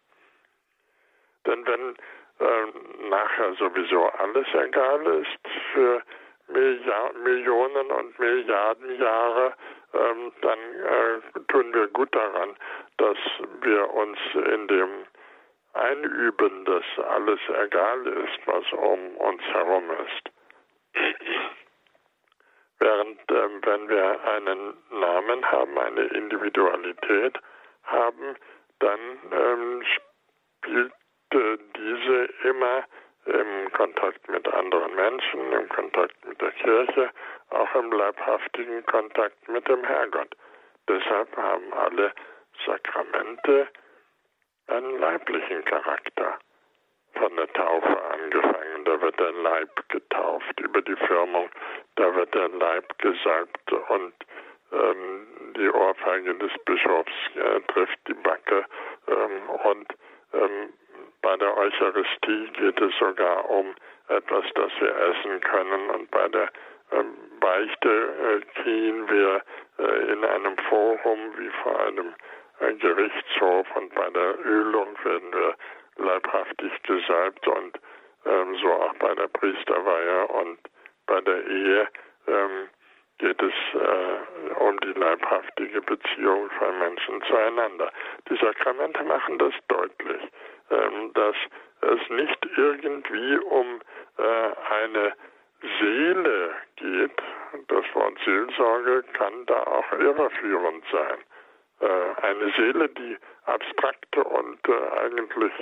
Denn wenn äh, nachher sowieso alles egal ist für Milliard Millionen und Milliarden Jahre, ähm, dann äh, tun wir gut daran, dass wir uns in dem einüben, dass alles egal ist, was um uns herum ist. [clears throat] Während äh, wenn wir einen Namen haben, eine Individualität haben, dann ähm, spielt äh, diese immer im Kontakt mit anderen Menschen, im Kontakt mit der Kirche, auch im leibhaftigen Kontakt mit dem Herrgott. Deshalb haben alle Sakramente einen leiblichen Charakter. Von der Taufe angefangen, da wird der Leib getauft, über die Firmung, da wird der Leib gesalbt und ähm, die Ohrfeige des Bischofs äh, trifft die Backe ähm, und ähm, bei der Eucharistie geht es sogar um etwas, das wir essen können. Und bei der ähm, Beichte äh, knien wir äh, in einem Forum wie vor einem Gerichtshof. Und bei der Ölung werden wir leibhaftig gesalbt und ähm, so auch bei der Priesterweihe und bei der Ehe ähm, geht es äh, um die leibhaftige Beziehung von Menschen zueinander. Die Sakramente machen das deutlich. Ähm, dass es nicht irgendwie um äh, eine Seele geht. Das Wort Seelsorge kann da auch irreführend sein. Äh, eine Seele, die abstrakt und äh, eigentlich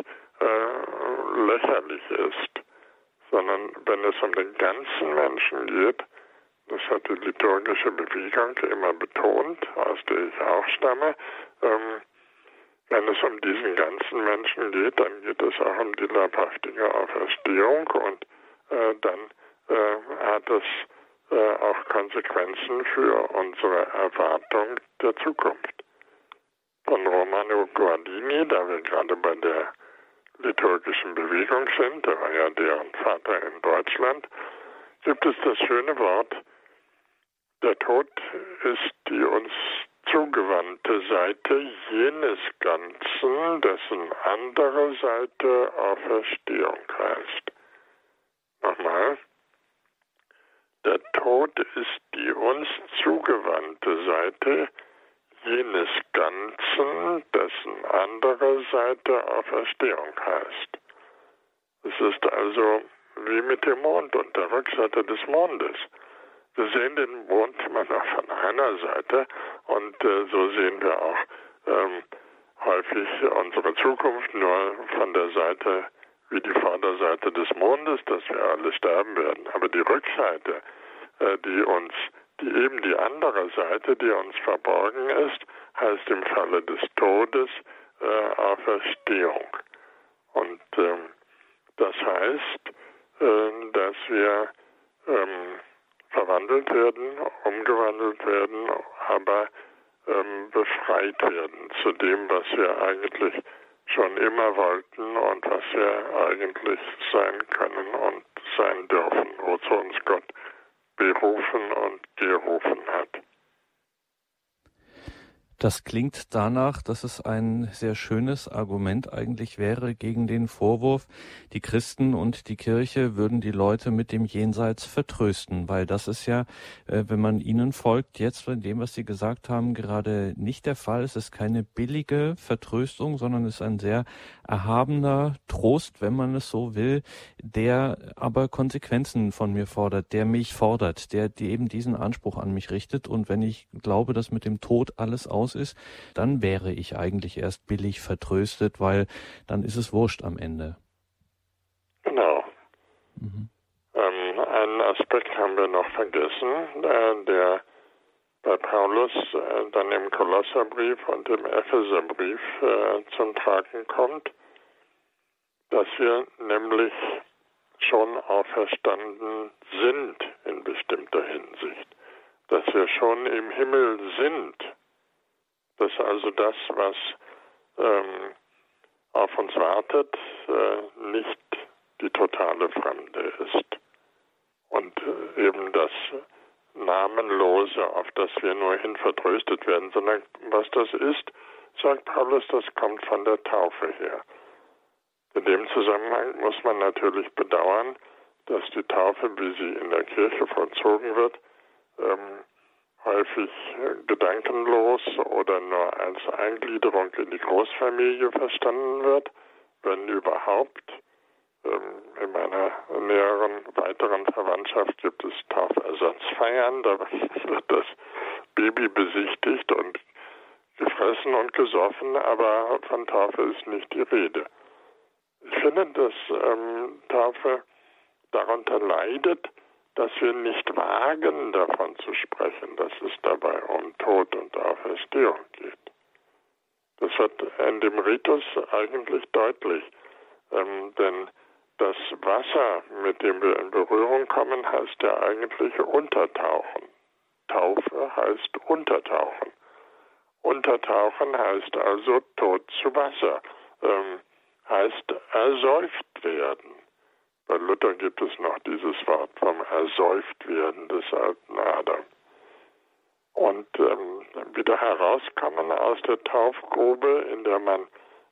lächerlich ist, sondern wenn es um den ganzen Menschen geht, das hat die liturgische Bewegung immer betont, aus der ich auch stamme, ähm, wenn es um diesen ganzen Menschen geht, dann geht es auch um die leibhaftige Auferstehung und äh, dann äh, hat es äh, auch Konsequenzen für unsere Erwartung der Zukunft. Von Romano Guardini, da wir gerade bei der liturgischen Bewegung sind, der war ja deren Vater in Deutschland, gibt es das schöne Wort, der Tod ist die uns zugewandte Seite jenes Ganzen, dessen andere Seite Auferstehung heißt. Nochmal. Der Tod ist die uns zugewandte Seite jenes Ganzen, dessen andere Seite Auferstehung heißt. Es ist also wie mit dem Mond und der Rückseite des Mondes. Wir sehen den Mond immer noch von einer Seite und äh, so sehen wir auch ähm, häufig unsere Zukunft nur von der Seite wie die Vorderseite des Mondes, dass wir alle sterben werden. Aber die Rückseite, äh, die uns, eben die andere Seite, die uns verborgen ist, heißt im Falle des Todes äh, Auferstehung. Und ähm, das heißt, äh, dass wir ähm, verwandelt werden, umgewandelt werden, aber ähm, befreit werden zu dem, was wir eigentlich schon immer wollten und was wir eigentlich sein können und sein dürfen, wozu uns Gott berufen und gerufen hat.
Das klingt danach, dass es ein sehr schönes Argument eigentlich wäre gegen den Vorwurf, die Christen und die Kirche würden die Leute mit dem Jenseits vertrösten, weil das ist ja, äh, wenn man ihnen folgt, jetzt von dem, was sie gesagt haben, gerade nicht der Fall. Es ist keine billige Vertröstung, sondern es ist ein sehr erhabener Trost, wenn man es so will, der aber Konsequenzen von mir fordert, der mich fordert, der eben diesen Anspruch an mich richtet. Und wenn ich glaube, dass mit dem Tod alles aus aus ist, dann wäre ich eigentlich erst billig vertröstet, weil dann ist es wurscht am Ende.
Genau. Mhm. Ähm, einen Aspekt haben wir noch vergessen, äh, der bei Paulus äh, dann im Kolosserbrief und im Epheserbrief äh, zum Tragen kommt, dass wir nämlich schon auferstanden sind in bestimmter Hinsicht, dass wir schon im Himmel sind dass also das, was ähm, auf uns wartet, äh, nicht die totale Fremde ist. Und äh, eben das Namenlose, auf das wir nur hin vertröstet werden, sondern was das ist, sagt Paulus, das kommt von der Taufe her. In dem Zusammenhang muss man natürlich bedauern, dass die Taufe, wie sie in der Kirche vollzogen wird, ähm, häufig gedankenlos oder nur als Eingliederung in die Großfamilie verstanden wird, wenn überhaupt. Ähm, in meiner näheren weiteren Verwandtschaft gibt es Taufersatzfeiern, da [laughs] wird das Baby besichtigt und gefressen und gesoffen, aber von Taufe ist nicht die Rede. Ich finde, dass ähm, Taufe darunter leidet, dass wir nicht wagen, davon zu sprechen, dass es dabei um Tod und Auferstehung geht. Das wird in dem Ritus eigentlich deutlich, ähm, denn das Wasser, mit dem wir in Berührung kommen, heißt ja eigentlich untertauchen. Taufe heißt untertauchen. Untertauchen heißt also Tod zu Wasser, ähm, heißt ersäuft werden. Bei Luther gibt es noch dieses Wort vom Ersäuftwerden des alten Adam. Und ähm, wieder herauskommen aus der Taufgrube, in der man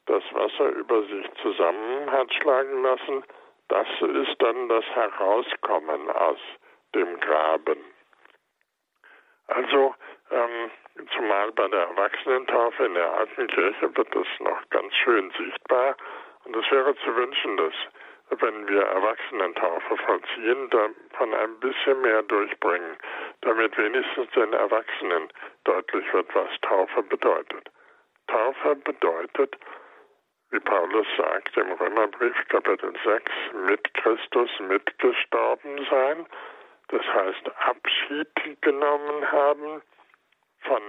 das Wasser über sich zusammen hat schlagen lassen, das ist dann das Herauskommen aus dem Graben. Also, ähm, zumal bei der Erwachsenentaufe in der alten Kirche wird das noch ganz schön sichtbar. Und es wäre zu wünschen, dass wenn wir Erwachsenentaufe vollziehen, davon ein bisschen mehr durchbringen, damit wenigstens den Erwachsenen deutlich wird, was Taufe bedeutet. Taufe bedeutet, wie Paulus sagt im Römerbrief Kapitel 6, mit Christus mitgestorben sein, das heißt Abschied genommen haben von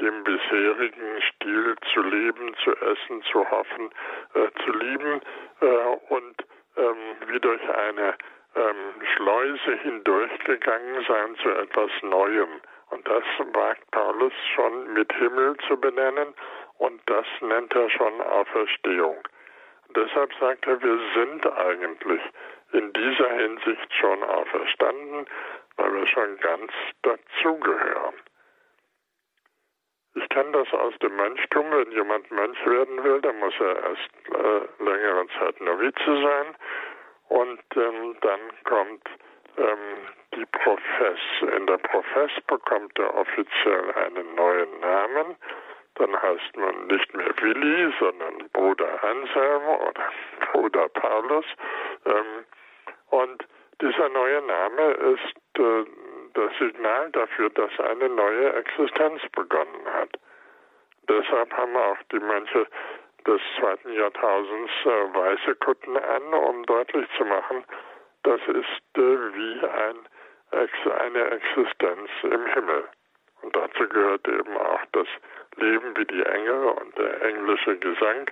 dem bisherigen Stil zu leben, zu essen, zu hoffen, äh, zu lieben äh, und ähm, wie durch eine ähm, Schleuse hindurchgegangen sein zu etwas Neuem. Und das wagt Paulus schon mit Himmel zu benennen und das nennt er schon Auferstehung. Deshalb sagt er, wir sind eigentlich in dieser Hinsicht schon auferstanden, weil wir schon ganz dazugehören. Ich kenne das aus dem Mönchtum, wenn jemand Mönch werden will, dann muss er erst äh, längere Zeit Novize sein und ähm, dann kommt ähm, die Profess. In der Profess bekommt er offiziell einen neuen Namen. Dann heißt man nicht mehr Willi, sondern Bruder Anselm oder [laughs] Bruder Paulus. Ähm, und dieser neue Name ist äh, das Signal dafür, dass eine neue Existenz begonnen hat. Deshalb haben auch die Mönche des zweiten Jahrtausends äh, weiße Kutten an, um deutlich zu machen, das ist äh, wie ein, eine Existenz im Himmel. Und dazu gehört eben auch das Leben wie die Engel und der englische Gesang,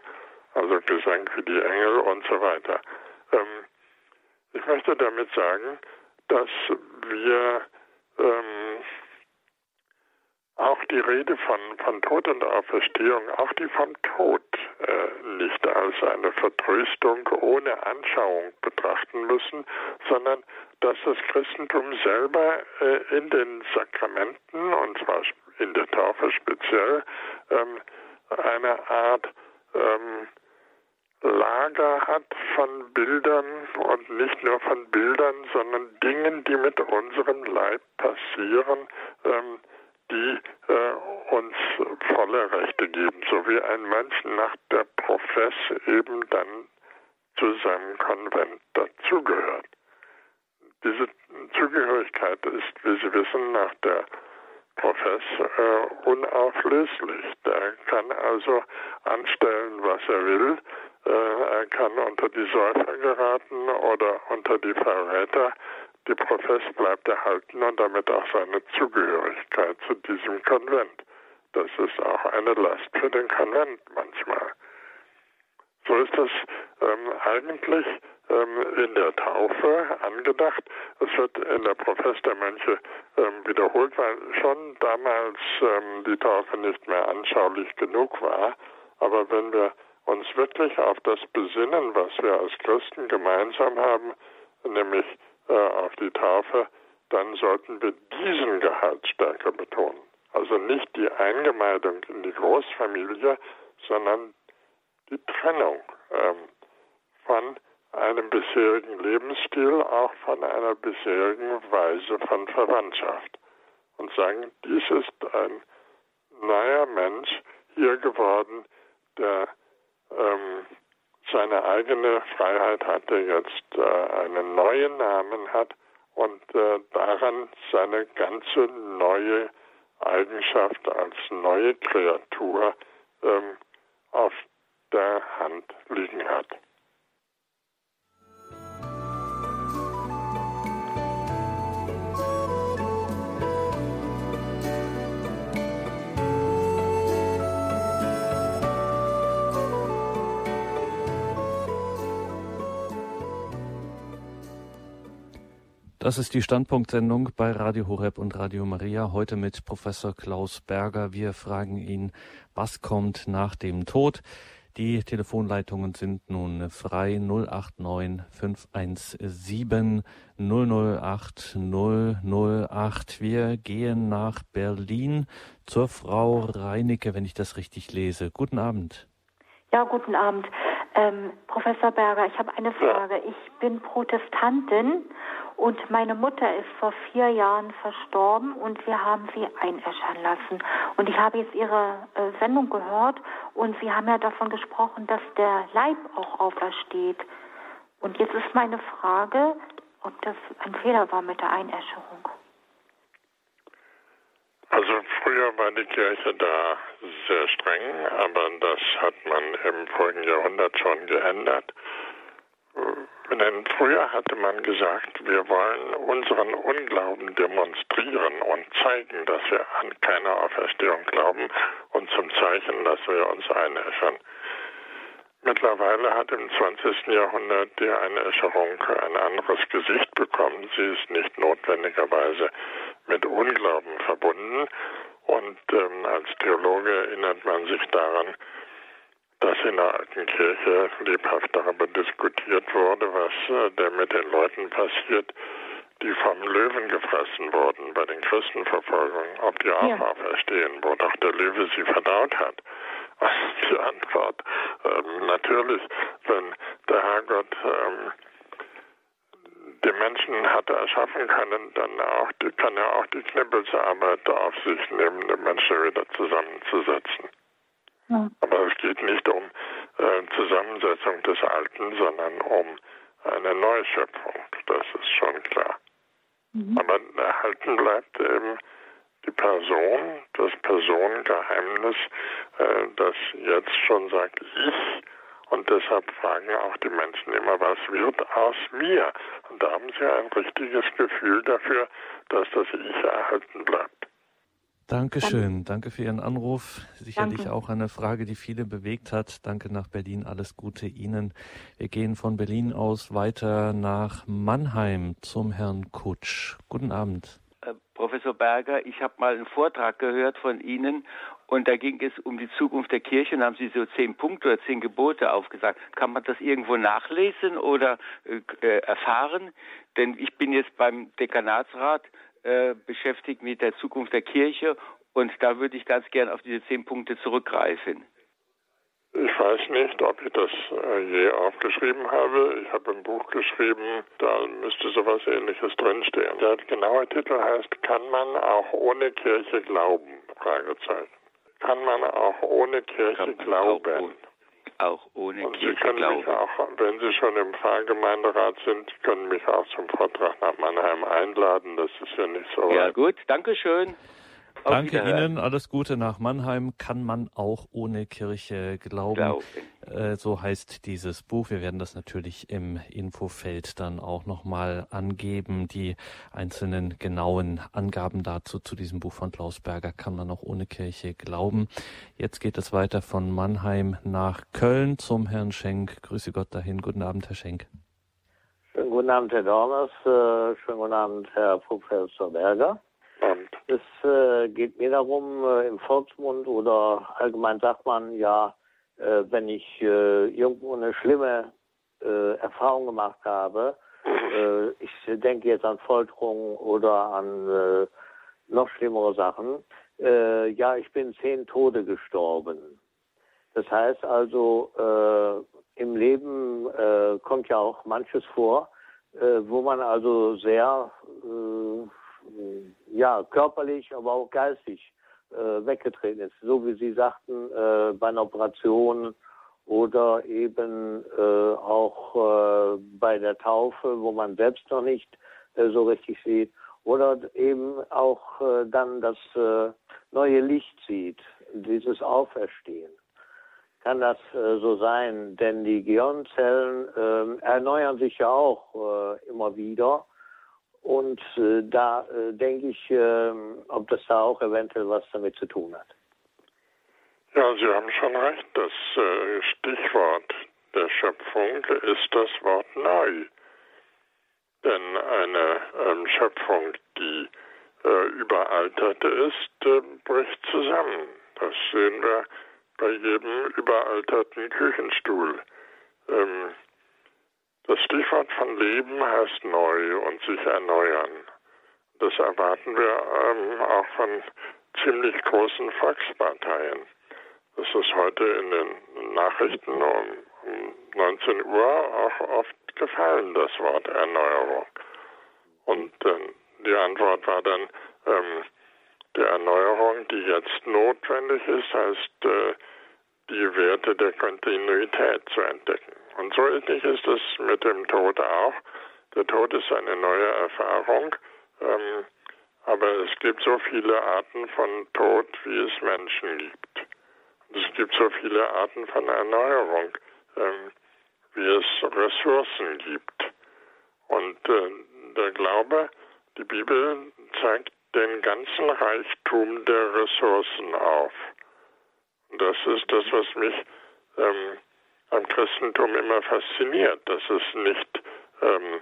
also Gesang wie die Engel und so weiter. Ähm, ich möchte damit sagen, dass wir ähm, auch die Rede von, von Tod und Auferstehung, auch die vom Tod äh, nicht als eine Vertröstung ohne Anschauung betrachten müssen, sondern dass das Christentum selber äh, in den Sakramenten, und zwar in der Taufe speziell, ähm, eine Art ähm, Lager hat von Bildern und nicht nur von Bildern, sondern Dingen, die mit unserem Leib passieren, ähm, die äh, uns volle Rechte geben, so wie ein Mensch nach der Profess eben dann zu seinem Konvent dazugehört. Diese Zugehörigkeit ist, wie Sie wissen, nach der Profess äh, unauflöslich. Der kann also anstellen, was er will. Äh, er kann unter die Säufer geraten oder unter die Verräter die Profess bleibt erhalten und damit auch seine Zugehörigkeit zu diesem Konvent. Das ist auch eine Last für den Konvent manchmal. So ist es ähm, eigentlich ähm, in der Taufe angedacht. Es wird in der Profess der Mönche ähm, wiederholt, weil schon damals ähm, die Taufe nicht mehr anschaulich genug war. Aber wenn wir uns wirklich auf das besinnen, was wir als Christen gemeinsam haben, nämlich äh, auf die Taufe, dann sollten wir diesen Gehalt stärker betonen. Also nicht die Eingemeindung in die Großfamilie, sondern die Trennung ähm, von einem bisherigen Lebensstil, auch von einer bisherigen Weise von Verwandtschaft. Und sagen, dies ist ein neuer Mensch hier geworden, der ähm, seine eigene Freiheit hat, der jetzt äh, einen neuen Namen hat und äh, daran seine ganze neue Eigenschaft als neue Kreatur ähm, auf der Hand liegen hat.
Das ist die Standpunktsendung bei Radio Horeb und Radio Maria. Heute mit Professor Klaus Berger. Wir fragen ihn, was kommt nach dem Tod? Die Telefonleitungen sind nun frei 089 517 008 008. Wir gehen nach Berlin zur Frau Reinecke, wenn ich das richtig lese. Guten Abend.
Ja, guten Abend. Ähm, Professor Berger, ich habe eine Frage. Ich bin Protestantin und meine Mutter ist vor vier Jahren verstorben und wir haben sie einäschern lassen. Und ich habe jetzt Ihre äh, Sendung gehört und Sie haben ja davon gesprochen, dass der Leib auch aufersteht. Und jetzt ist meine Frage, ob das ein Fehler war mit der Einäscherung.
Also früher war die Kirche da sehr streng, aber das hat man im vorigen Jahrhundert schon geändert. Denn früher hatte man gesagt, wir wollen unseren Unglauben demonstrieren und zeigen, dass wir an keine Auferstehung glauben und zum Zeichen, dass wir uns einäschern. Mittlerweile hat im 20. Jahrhundert die Einäscherung ein anderes Gesicht bekommen. Sie ist nicht notwendigerweise mit Unglauben verbunden. Und ähm, als Theologe erinnert man sich daran, dass in der alten Kirche lebhaft darüber diskutiert wurde, was äh, der mit den Leuten passiert, die vom Löwen gefressen wurden bei den Christenverfolgungen, ob die auch ja. auferstehen, wo doch der Löwe sie verdaut hat. [laughs] Was ist die Antwort? Ähm, natürlich, wenn der Herrgott ähm, den Menschen hat erschaffen können, dann auch die, kann er auch die Knippelsarbeit auf sich nehmen, den Menschen wieder zusammenzusetzen. Ja. Aber es geht nicht um äh, Zusammensetzung des Alten, sondern um eine Neuschöpfung. Das ist schon klar. Mhm. Aber erhalten bleibt eben die Person, das Personengeheimnis, äh, das jetzt schon sagt, ich und deshalb fragen auch die Menschen immer, was wird aus mir? Und da haben sie ein richtiges Gefühl dafür, dass das Ich erhalten bleibt.
Dankeschön. Danke für Ihren Anruf. Sicherlich Danke. auch eine Frage, die viele bewegt hat. Danke nach Berlin. Alles Gute Ihnen. Wir gehen von Berlin aus weiter nach Mannheim zum Herrn Kutsch. Guten Abend.
Äh, Professor Berger, ich habe mal einen Vortrag gehört von Ihnen und da ging es um die Zukunft der Kirche und haben Sie so zehn Punkte oder zehn Gebote aufgesagt. Kann man das irgendwo nachlesen oder äh, äh, erfahren? Denn ich bin jetzt beim Dekanatsrat äh, beschäftigt mit der Zukunft der Kirche und da würde ich ganz gern auf diese zehn Punkte zurückgreifen.
Ich weiß nicht, ob ich das äh, je aufgeschrieben habe. Ich habe ein Buch geschrieben, da müsste sowas ähnliches drinstehen. Der genaue Titel heißt, kann man auch ohne Kirche glauben? Fragezeichen kann man auch ohne Kirche glauben.
Auch, ohne
Und
Kirche
Sie können
glauben.
mich auch, wenn Sie schon im Pfarrgemeinderat sind, können mich auch zum Vortrag nach Mannheim einladen. Das ist ja nicht so
Ja weit. gut, Dankeschön.
Auf Danke Ihnen, alles Gute nach Mannheim. Kann man auch ohne Kirche glauben. glauben. Äh, so heißt dieses Buch. Wir werden das natürlich im Infofeld dann auch nochmal angeben. Die einzelnen genauen Angaben dazu zu diesem Buch von Klaus Berger kann man auch ohne Kirche glauben. Jetzt geht es weiter von Mannheim nach Köln zum Herrn Schenk. Grüße Gott dahin. Guten Abend, Herr Schenk.
Schönen guten Abend, Herr Dormers. Äh, schönen guten Abend, Herr Professor Berger.
Und
es äh, geht mir darum, äh, im Volksmund oder allgemein sagt man ja, äh, wenn ich äh, irgendwo eine schlimme äh, Erfahrung gemacht habe, äh, ich denke jetzt an Folterung oder an noch schlimmere Sachen, ja, ich bin zehn Tode gestorben. Das heißt also, im Leben kommt ja auch manches vor, wo man also sehr ja, körperlich, aber auch geistig äh, weggetreten ist. So wie Sie sagten, äh, bei einer Operation oder eben äh, auch äh, bei der Taufe, wo man selbst noch nicht äh, so richtig sieht. Oder eben auch äh, dann das neue Licht sieht, dieses Auferstehen. Kann das so sein? Denn die Gehirnzellen erneuern sich ja auch immer wieder und äh, da äh, denke ich, äh, ob das da auch eventuell was damit zu tun hat.
Ja, Sie haben schon recht. Das äh, Stichwort der Schöpfung ist das Wort neu. Denn eine ähm, Schöpfung, die äh, überaltert ist, äh, bricht zusammen. Das sehen wir bei jedem überalterten Küchenstuhl. Ähm, das Stichwort von Leben heißt neu und sich erneuern. Das erwarten wir ähm, auch von ziemlich großen Volksparteien. Das ist heute in den Nachrichten um, um 19 Uhr auch oft gefallen, das Wort Erneuerung. Und äh, die Antwort war dann, ähm, die Erneuerung, die jetzt notwendig ist, heißt, äh, die Werte der Kontinuität zu entdecken. Und so ähnlich ist es mit dem Tod auch. Der Tod ist eine neue Erfahrung, ähm, aber es gibt so viele Arten von Tod, wie es Menschen gibt. Und es gibt so viele Arten von Erneuerung, ähm, wie es Ressourcen gibt. Und äh, der Glaube, die Bibel zeigt den ganzen Reichtum der Ressourcen auf. Und das ist das, was mich ähm, am Christentum immer fasziniert, dass es nicht ähm,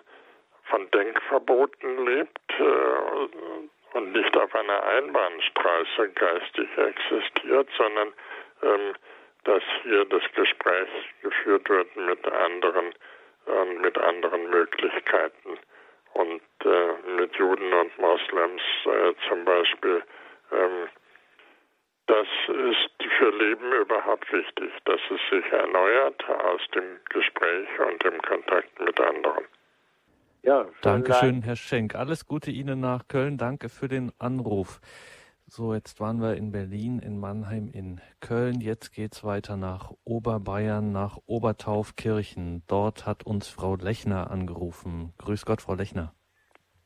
von Denkverboten lebt äh, und nicht auf einer Einbahnstraße geistig existiert, sondern ähm, dass hier das Gespräch geführt wird mit anderen und mit anderen Möglichkeiten. Und äh, mit Juden und Moslems äh, zum Beispiel. Das ist für Leben überhaupt wichtig, dass es sich erneuert aus dem Gespräch und dem Kontakt mit anderen.
Ja, Dankeschön, Herr Schenk. Alles Gute Ihnen nach Köln. Danke für den Anruf. So, jetzt waren wir in Berlin, in Mannheim, in Köln. Jetzt geht's weiter nach Oberbayern, nach Obertaufkirchen. Dort hat uns Frau Lechner angerufen. Grüß Gott, Frau Lechner.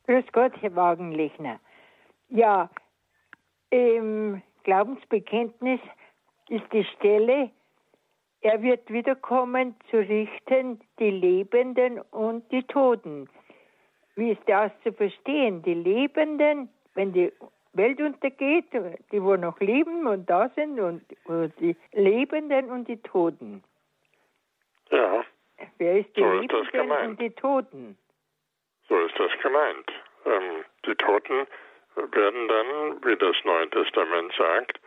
Grüß Gott, Herr Wagenlechner. Ja, im Glaubensbekenntnis ist die Stelle, er wird wiederkommen zu richten die Lebenden und die Toten. Wie ist das zu verstehen? Die Lebenden, wenn die Welt untergeht, die wo noch leben und da sind, und, und die Lebenden und die Toten.
Ja.
Wer ist die so Lebenden und die Toten?
So ist das gemeint. Ähm, die Toten werden dann, wie das Neue Testament sagt,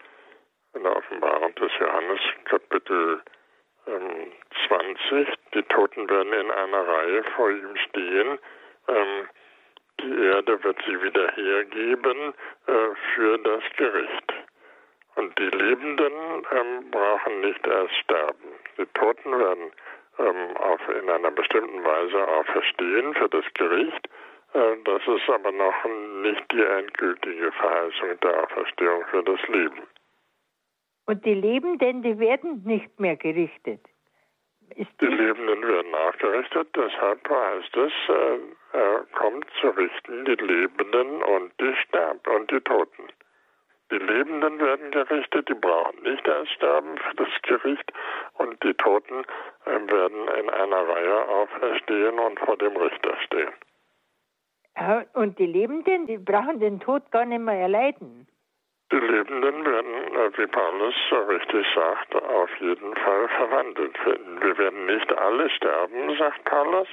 in der Offenbarung des Johannes Kapitel ähm, 20, die Toten werden in einer Reihe vor ihm stehen. Ähm, die Erde wird sie wieder hergeben äh, für das Gericht. Und die Lebenden ähm, brauchen nicht erst sterben. Die Toten werden ähm, in einer bestimmten Weise auferstehen für das Gericht. Äh, das ist aber noch nicht die endgültige Verheißung der Auferstehung für das Leben.
Und die Lebenden, die werden nicht mehr gerichtet.
Ist die Lebenden werden nachgerichtet, deshalb heißt es, äh, er kommt zu richten die Lebenden und die Sterben und die Toten. Die Lebenden werden gerichtet, die brauchen nicht erst sterben für das Gericht und die Toten äh, werden in einer Reihe auferstehen und vor dem Richter stehen.
Und die Lebenden, die brauchen den Tod gar nicht mehr erleiden.
Die Lebenden werden, äh, wie Paulus so richtig sagt, auf jeden Fall verwandelt werden. Wir werden nicht alle sterben, sagt Paulus,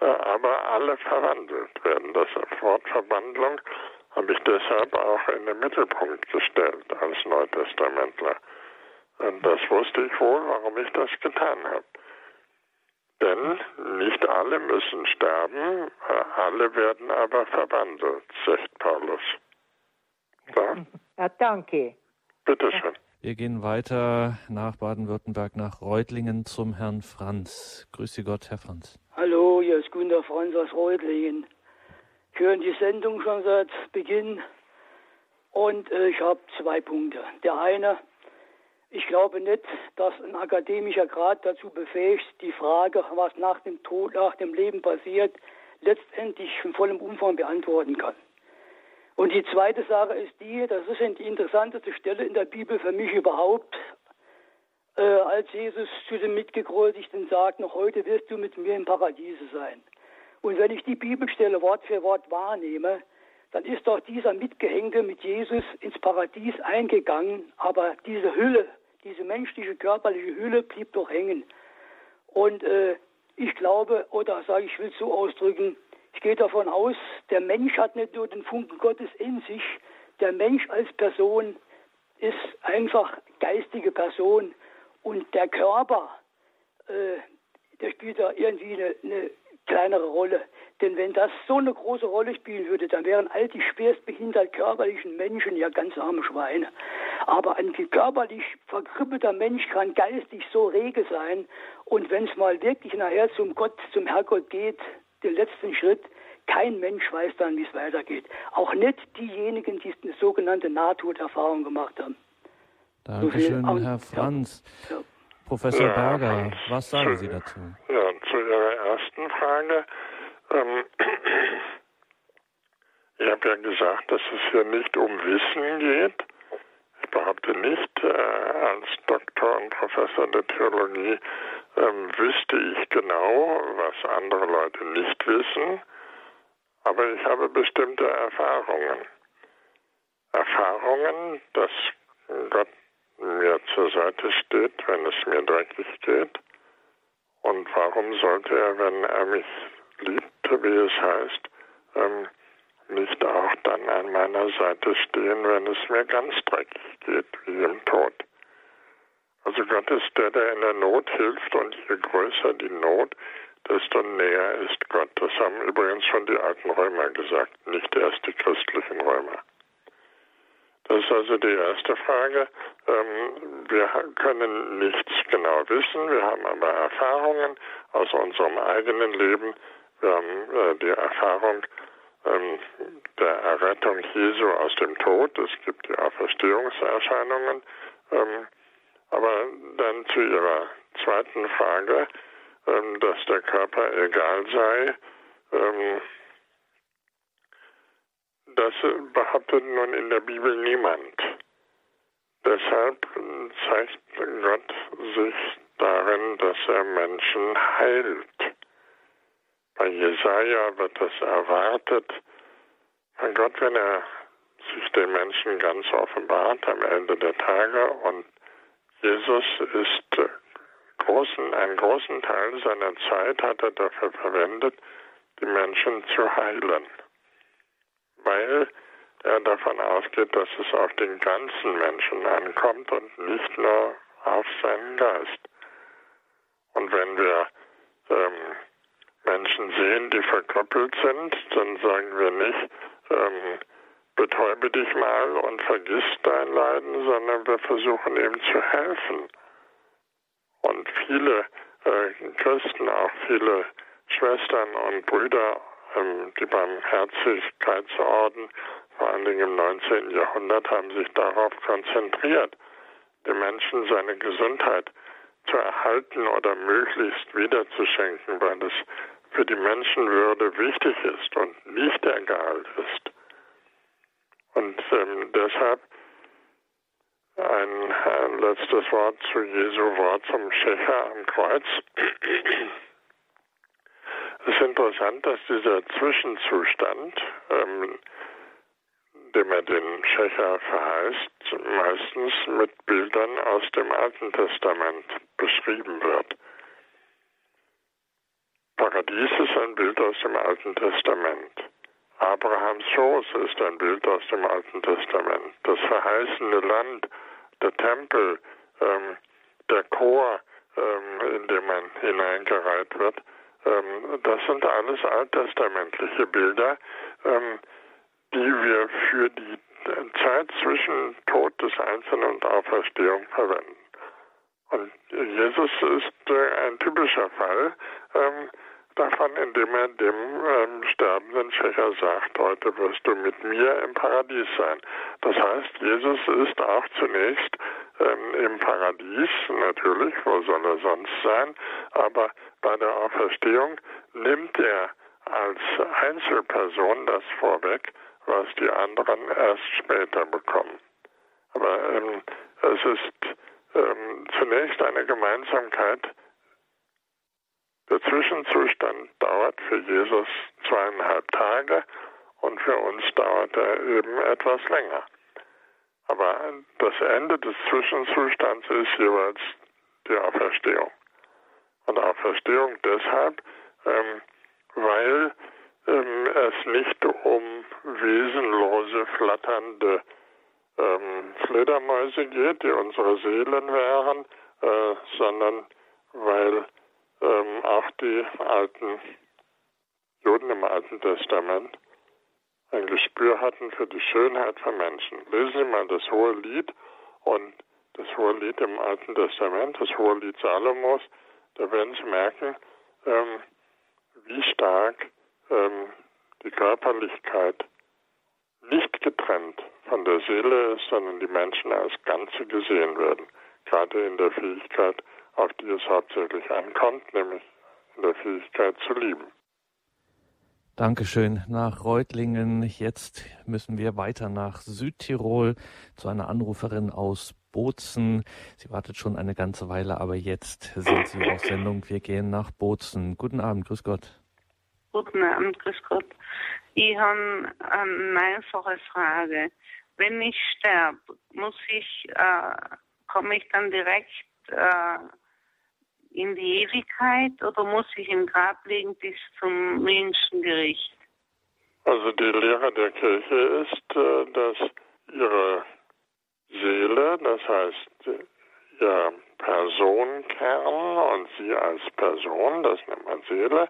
äh, aber alle verwandelt werden. Das Wort Verwandlung habe ich deshalb auch in den Mittelpunkt gestellt als Neutestamentler. Und das wusste ich wohl, warum ich das getan habe. Denn nicht alle müssen sterben, alle werden aber verwandelt, sagt Paulus.
Ja? Ja, danke.
Bitte schön.
Wir gehen weiter nach Baden-Württemberg, nach Reutlingen zum Herrn Franz. Grüße Gott, Herr Franz.
Hallo, hier ist Gunter Franz aus Reutlingen. Ich höre die Sendung schon seit Beginn und äh, ich habe zwei Punkte. Der eine, ich glaube nicht, dass ein akademischer Grad dazu befähigt, die Frage, was nach dem Tod, nach dem Leben passiert, letztendlich in vollem Umfang beantworten kann. Und die zweite Sache ist die, das ist die interessanteste Stelle in der Bibel für mich überhaupt, äh, als Jesus zu dem Mitgekreuzigten sagt, noch heute wirst du mit mir im Paradiese sein. Und wenn ich die Bibelstelle Wort für Wort wahrnehme, dann ist doch dieser Mitgehängte mit Jesus ins Paradies eingegangen, aber diese Hülle, diese menschliche körperliche Hülle blieb doch hängen. Und äh, ich glaube, oder sage ich will es so ausdrücken, ich gehe davon aus, der Mensch hat nicht nur den Funken Gottes in sich, der Mensch als Person ist einfach geistige Person und der Körper, äh, der spielt da irgendwie eine, eine kleinere Rolle. Denn wenn das so eine große Rolle spielen würde, dann wären all die schwerstbehindert körperlichen Menschen ja ganz arme Schweine. Aber ein körperlich verkrüppelter Mensch kann geistig so rege sein. Und wenn es mal wirklich nachher zum Gott, zum Herrgott geht, den letzten Schritt. Kein Mensch weiß dann, wie es weitergeht. Auch nicht diejenigen, die eine sogenannte Nahtoderfahrung gemacht haben.
Dankeschön, so Herr Franz. Ja. Ja. Professor ja, Berger, was sagen Sie dazu?
Ja, zu Ihrer ersten Frage. Ähm, [clears throat] ich habe ja gesagt, dass es hier nicht um Wissen geht. Ich behaupte nicht, äh, als Doktor und Professor der Theologie ähm, wüsste ich genau, was andere Leute nicht wissen, aber ich habe bestimmte Erfahrungen. Erfahrungen, dass Gott mir zur Seite steht, wenn es mir dreckig geht. Und warum sollte er, wenn er mich liebt, wie es heißt, ähm, nicht auch dann an meiner Seite stehen, wenn es mir ganz dreckig geht, wie im Tod? Also Gott ist der, der in der Not hilft und je größer die Not, desto näher ist Gott. Das haben übrigens schon die alten Römer gesagt, nicht erst die christlichen Römer. Das ist also die erste Frage. Ähm, wir können nichts genau wissen, wir haben aber Erfahrungen aus unserem eigenen Leben. Wir haben äh, die Erfahrung der Errettung Jesu aus dem Tod. Es gibt die Auferstehungserscheinungen. Ähm, aber dann zu Ihrer zweiten Frage, dass der Körper egal sei. Das behauptet nun in der Bibel niemand. Deshalb zeigt Gott sich darin, dass er Menschen heilt. Bei Jesaja wird das erwartet. Mein Gott, wenn er sich den Menschen ganz offenbart am Ende der Tage und Jesus ist großen, einen großen Teil seiner Zeit hat er dafür verwendet, die Menschen zu heilen weil er davon ausgeht, dass es auf den ganzen Menschen ankommt und nicht nur auf seinen Geist. Und wenn wir ähm, Menschen sehen, die verkrüppelt sind, dann sagen wir nicht, ähm, betäube dich mal und vergiss dein Leiden, sondern wir versuchen ihm zu helfen. Und viele äh, Christen, auch viele Schwestern und Brüder ähm, die Barmherzigkeitsorden, vor allen Dingen im 19. Jahrhundert, haben sich darauf konzentriert, dem Menschen seine Gesundheit zu erhalten oder möglichst wiederzuschenken, weil es für die Menschenwürde wichtig ist und nicht egal ist. Und ähm, deshalb ein, ein letztes Wort zu Jesu Wort zum Schächer am Kreuz. [clears throat] Es ist interessant, dass dieser Zwischenzustand, ähm, dem er den Schächer verheißt, meistens mit Bildern aus dem Alten Testament beschrieben wird. Paradies ist ein Bild aus dem Alten Testament. Abrahams Schoß ist ein Bild aus dem Alten Testament. Das verheißene Land, der Tempel, ähm, der Chor, ähm, in dem man hineingereiht wird, ähm, das sind alles alttestamentliche Bilder, ähm, die wir für die Zeit zwischen Tod des Einzelnen und Auferstehung verwenden. Und Jesus ist äh, ein typischer Fall ähm, davon, indem er dem ähm, sterbenden Schächer sagt, heute wirst du mit mir im Paradies sein. Das heißt, Jesus ist auch zunächst ähm, im Paradies, natürlich, wo soll er sonst sein, aber bei der Auferstehung nimmt er als Einzelperson das vorweg, was die anderen erst später bekommen. Aber ähm, es ist ähm, zunächst eine Gemeinsamkeit. Der Zwischenzustand dauert für Jesus zweieinhalb Tage und für uns dauert er eben etwas länger. Aber das Ende des Zwischenzustands ist jeweils die Auferstehung. Und Auferstehung deshalb, ähm, weil ähm, es nicht um wesenlose, flatternde ähm, Fledermäuse geht, die unsere Seelen wären, äh, sondern weil ähm, auch die alten Juden im Alten Testament ein Gespür hatten für die Schönheit von Menschen. Lesen Sie mal das hohe Lied und das hohe Lied im Alten Testament, das hohe Lied Salomos, da werden Sie merken, ähm, wie stark ähm, die Körperlichkeit nicht getrennt von der Seele ist, sondern die Menschen als Ganze gesehen werden. Gerade in der Fähigkeit, auf die es hauptsächlich ankommt, nämlich in der Fähigkeit zu lieben.
Dankeschön nach Reutlingen. Jetzt müssen wir weiter nach Südtirol zu einer Anruferin aus Bozen. Sie wartet schon eine ganze Weile, aber jetzt sind Sie auf Sendung. Wir gehen nach Bozen. Guten Abend, grüß Gott.
Guten Abend, grüß Gott. Ich habe eine einfache Frage. Wenn ich sterbe, muss ich, äh, komme ich dann direkt äh, in die Ewigkeit oder muss ich im Grab liegen bis zum Menschengericht?
Also die Lehre der Kirche ist, äh, dass ihre Seele, das heißt ihr Personenkern und sie als Person, das nennt man Seele,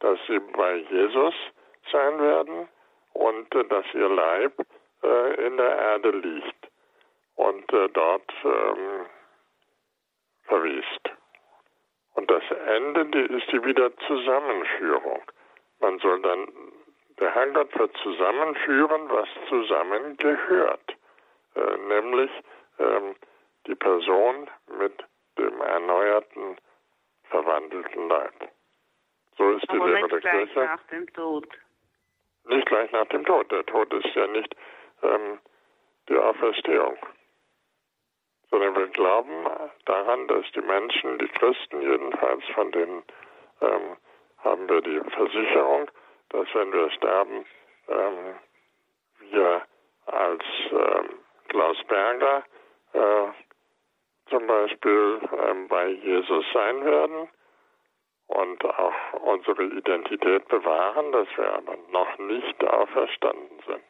dass sie bei Jesus sein werden und äh, dass ihr Leib äh, in der Erde liegt und äh, dort ähm, verwiest. Und das Ende die ist die Wiederzusammenführung. Man soll dann, der Herrgott wird zusammenführen, was zusammengehört, äh, nämlich ähm, die Person mit dem erneuerten, verwandelten Leib. So ist
Aber
die Lehre
nicht
der
gleich
Kirche.
nach dem Tod.
Nicht gleich nach dem Tod. Der Tod ist ja nicht ähm, die Auferstehung. Sondern wir glauben daran, dass die Menschen, die Christen jedenfalls, von denen ähm, haben wir die Versicherung, dass wenn wir sterben, ähm, wir als ähm, Klaus Berger äh, zum Beispiel ähm, bei Jesus sein werden und auch unsere Identität bewahren, dass wir aber noch nicht auferstanden sind.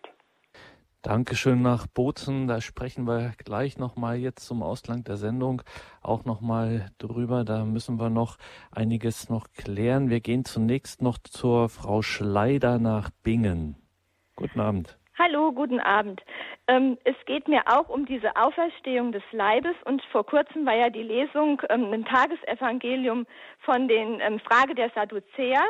Dankeschön nach Bozen. Da sprechen wir gleich nochmal jetzt zum Ausgang der Sendung auch nochmal drüber. Da müssen wir noch einiges noch klären. Wir gehen zunächst noch zur Frau Schleider nach Bingen. Guten Abend.
Hallo, guten Abend. Ähm, es geht mir auch um diese Auferstehung des Leibes und vor kurzem war ja die Lesung ähm, ein Tagesevangelium von den ähm, Frage der Sadduzäer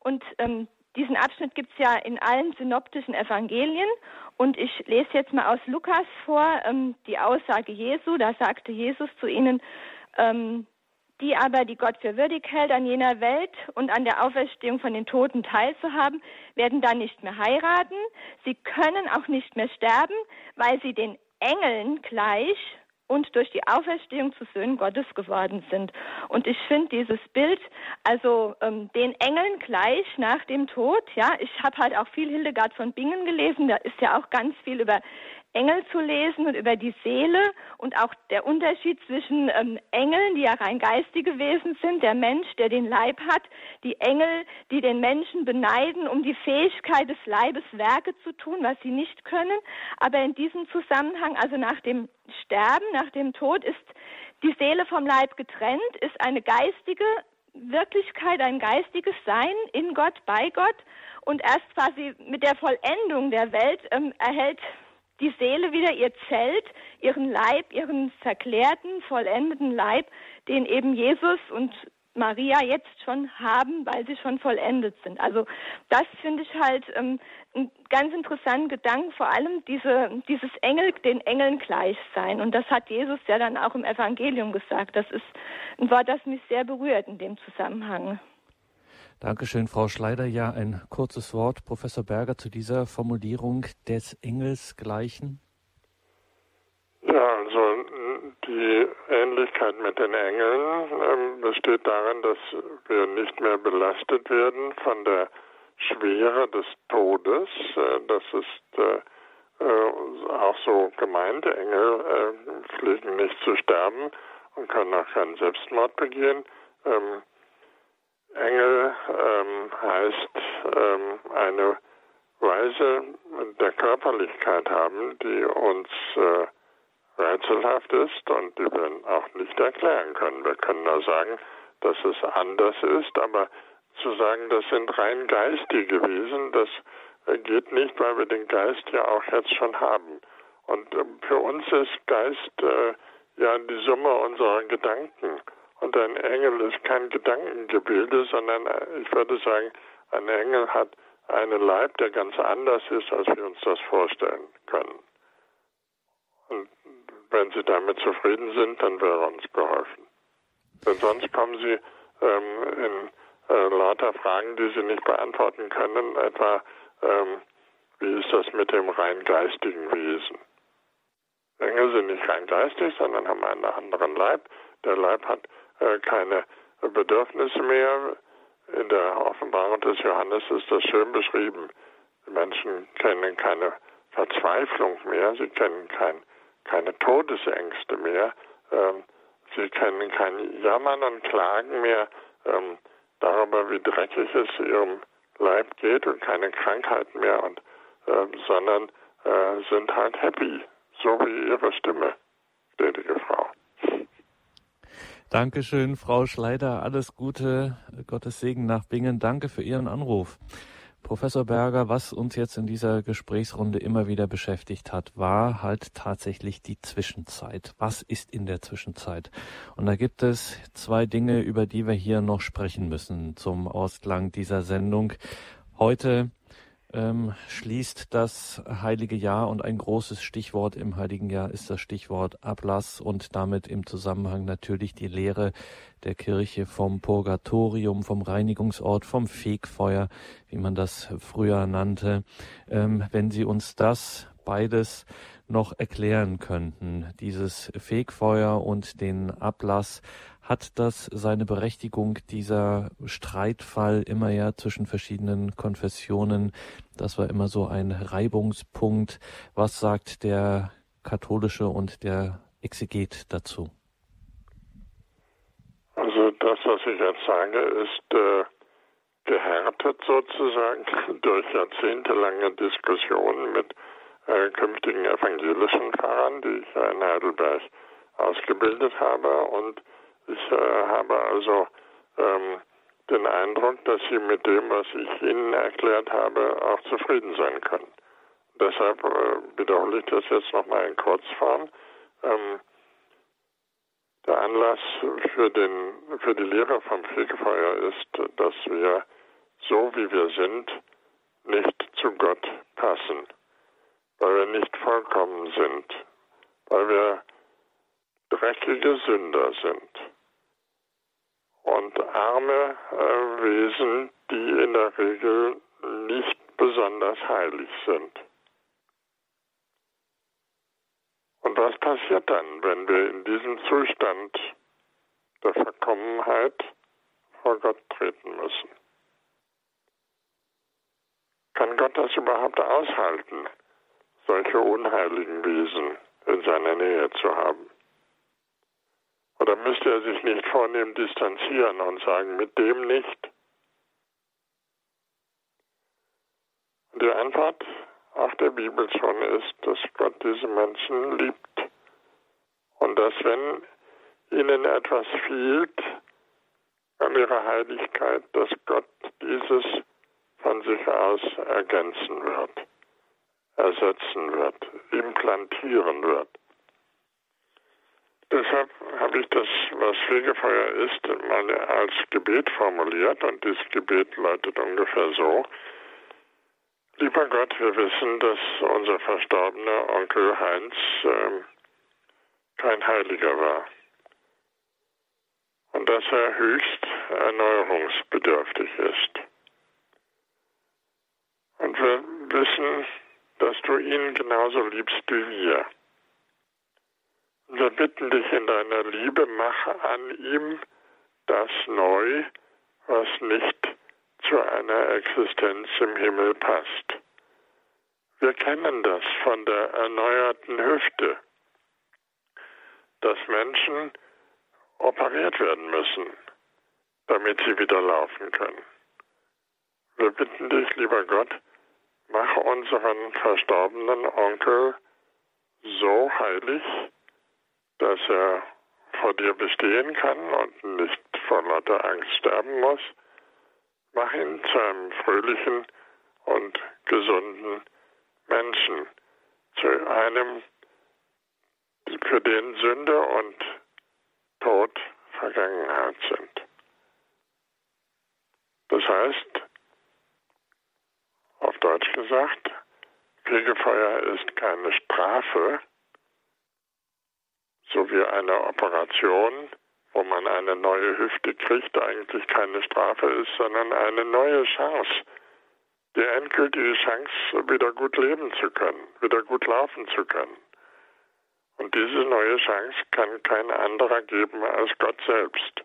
und ähm, diesen Abschnitt gibt es ja in allen synoptischen Evangelien und ich lese jetzt mal aus Lukas vor ähm, die Aussage Jesu. Da sagte Jesus zu ihnen, ähm, die aber, die Gott für würdig hält, an jener Welt und an der Auferstehung von den Toten teilzuhaben, werden dann nicht mehr heiraten. Sie können auch nicht mehr sterben, weil sie den Engeln gleich und durch die Auferstehung zu Söhnen Gottes geworden sind. Und ich finde dieses Bild, also ähm, den Engeln gleich nach dem Tod, ja, ich habe halt auch viel Hildegard von Bingen gelesen, da ist ja auch ganz viel über Engel zu lesen und über die Seele und auch der Unterschied zwischen ähm, Engeln, die ja rein geistige Wesen sind, der Mensch, der den Leib hat, die Engel, die den Menschen beneiden um die Fähigkeit des Leibes Werke zu tun, was sie nicht können. Aber in diesem Zusammenhang, also nach dem Sterben, nach dem Tod, ist die Seele vom Leib getrennt, ist eine geistige Wirklichkeit, ein geistiges Sein in Gott, bei Gott. Und erst quasi mit der Vollendung der Welt ähm, erhält die Seele wieder ihr Zelt, ihren Leib, ihren verklärten, vollendeten Leib, den eben Jesus und Maria jetzt schon haben, weil sie schon vollendet sind. Also das finde ich halt ähm, einen ganz interessanten Gedanken, vor allem diese, dieses Engel, den Engeln gleich sein. Und das hat Jesus ja dann auch im Evangelium gesagt. Das ist ein Wort, das mich sehr berührt in dem Zusammenhang.
Dankeschön, Frau Schleider. Ja, ein kurzes Wort, Professor Berger, zu dieser Formulierung des Engelsgleichen.
Ja, also die Ähnlichkeit mit den Engeln ähm, besteht darin, dass wir nicht mehr belastet werden von der Schwere des Todes. Äh, das ist äh, äh, auch so gemeint. Engel pflegen nicht zu sterben und können auch keinen Selbstmord begehen. Engel ähm, heißt ähm, eine Weise der Körperlichkeit haben, die uns äh, rätselhaft ist und die wir auch nicht erklären können. Wir können nur sagen, dass es anders ist, aber zu sagen, das sind rein geistige Wesen, das geht nicht, weil wir den Geist ja auch jetzt schon haben. Und äh, für uns ist Geist äh, ja die Summe unserer Gedanken. Und ein Engel ist kein Gedankengebilde, sondern äh, ich würde sagen, ein Engel hat einen Leib, der ganz anders ist, als wir uns das vorstellen können. Und wenn Sie damit zufrieden sind, dann wäre uns geholfen. Denn sonst kommen Sie ähm, in äh, lauter Fragen, die Sie nicht beantworten können, etwa, ähm, wie ist das mit dem rein geistigen Wesen? Engel sind nicht rein geistig, sondern haben einen anderen Leib. Der Leib hat keine Bedürfnisse mehr. In der Offenbarung des Johannes ist das schön beschrieben. Die Menschen kennen keine Verzweiflung mehr, sie kennen kein, keine Todesängste mehr, ähm, sie kennen kein Jammern und Klagen mehr ähm, darüber, wie dreckig es ihrem Leib geht und keine Krankheiten mehr, und, äh, sondern äh, sind halt happy, so wie ihre Stimme, gnädige Frau.
Dankeschön, Frau Schleider. Alles Gute, Gottes Segen nach Bingen. Danke für Ihren Anruf. Professor Berger, was uns jetzt in dieser Gesprächsrunde immer wieder beschäftigt hat, war halt tatsächlich die Zwischenzeit. Was ist in der Zwischenzeit? Und da gibt es zwei Dinge, über die wir hier noch sprechen müssen zum Ausklang dieser Sendung. Heute ähm, schließt das heilige Jahr und ein großes Stichwort im heiligen Jahr ist das Stichwort Ablass und damit im Zusammenhang natürlich die Lehre der Kirche vom Purgatorium, vom Reinigungsort, vom Fegfeuer, wie man das früher nannte. Ähm, wenn Sie uns das beides noch erklären könnten, dieses Fegfeuer und den Ablass, hat das seine Berechtigung, dieser Streitfall immer ja zwischen verschiedenen Konfessionen? Das war immer so ein Reibungspunkt. Was sagt der katholische und der Exeget dazu?
Also das, was ich jetzt sage, ist äh, gehärtet sozusagen [laughs] durch jahrzehntelange Diskussionen mit äh, künftigen evangelischen Pfarrern, die ich in Heidelberg ausgebildet habe und ich äh, habe also ähm, den Eindruck, dass Sie mit dem, was ich Ihnen erklärt habe, auch zufrieden sein können. Deshalb äh, wiederhole ich das jetzt nochmal in Kurzform. Ähm, der Anlass für, den, für die Lehre vom Fegefeuer ist, dass wir so wie wir sind nicht zu Gott passen, weil wir nicht vollkommen sind, weil wir dreckige Sünder sind und arme äh, Wesen, die in der Regel nicht besonders heilig sind. Und was passiert dann, wenn wir in diesem Zustand der Verkommenheit vor Gott treten müssen? Kann Gott das überhaupt aushalten, solche unheiligen Wesen in seiner Nähe zu haben? Oder müsste er sich nicht vornehm distanzieren und sagen, mit dem nicht? Die Antwort auch der Bibel schon ist, dass Gott diese Menschen liebt. Und dass wenn ihnen etwas fehlt an ihrer Heiligkeit, dass Gott dieses von sich aus ergänzen wird, ersetzen wird, implantieren wird. Deshalb habe ich das, was Fegefeuer ist, mal als Gebet formuliert und dieses Gebet lautet ungefähr so. Lieber Gott, wir wissen, dass unser verstorbener Onkel Heinz äh, kein Heiliger war und dass er höchst erneuerungsbedürftig ist. Und wir wissen, dass du ihn genauso liebst wie wir. Wir bitten dich in deiner Liebe, mach an ihm das neu, was nicht zu einer Existenz im Himmel passt. Wir kennen das von der erneuerten Hüfte, dass Menschen operiert werden müssen, damit sie wieder laufen können. Wir bitten dich, lieber Gott, mach unseren verstorbenen Onkel so heilig, dass er vor dir bestehen kann und nicht vor lauter Angst sterben muss. Mach ihn zu einem fröhlichen und gesunden Menschen, zu einem, für den Sünde und Tod Vergangenheit sind. Das heißt, auf Deutsch gesagt, Fegefeuer ist keine Strafe, so wie eine Operation, wo man eine neue Hüfte kriegt, eigentlich keine Strafe ist, sondern eine neue Chance, die endgültige Chance, wieder gut leben zu können, wieder gut laufen zu können. Und diese neue Chance kann kein anderer geben als Gott selbst.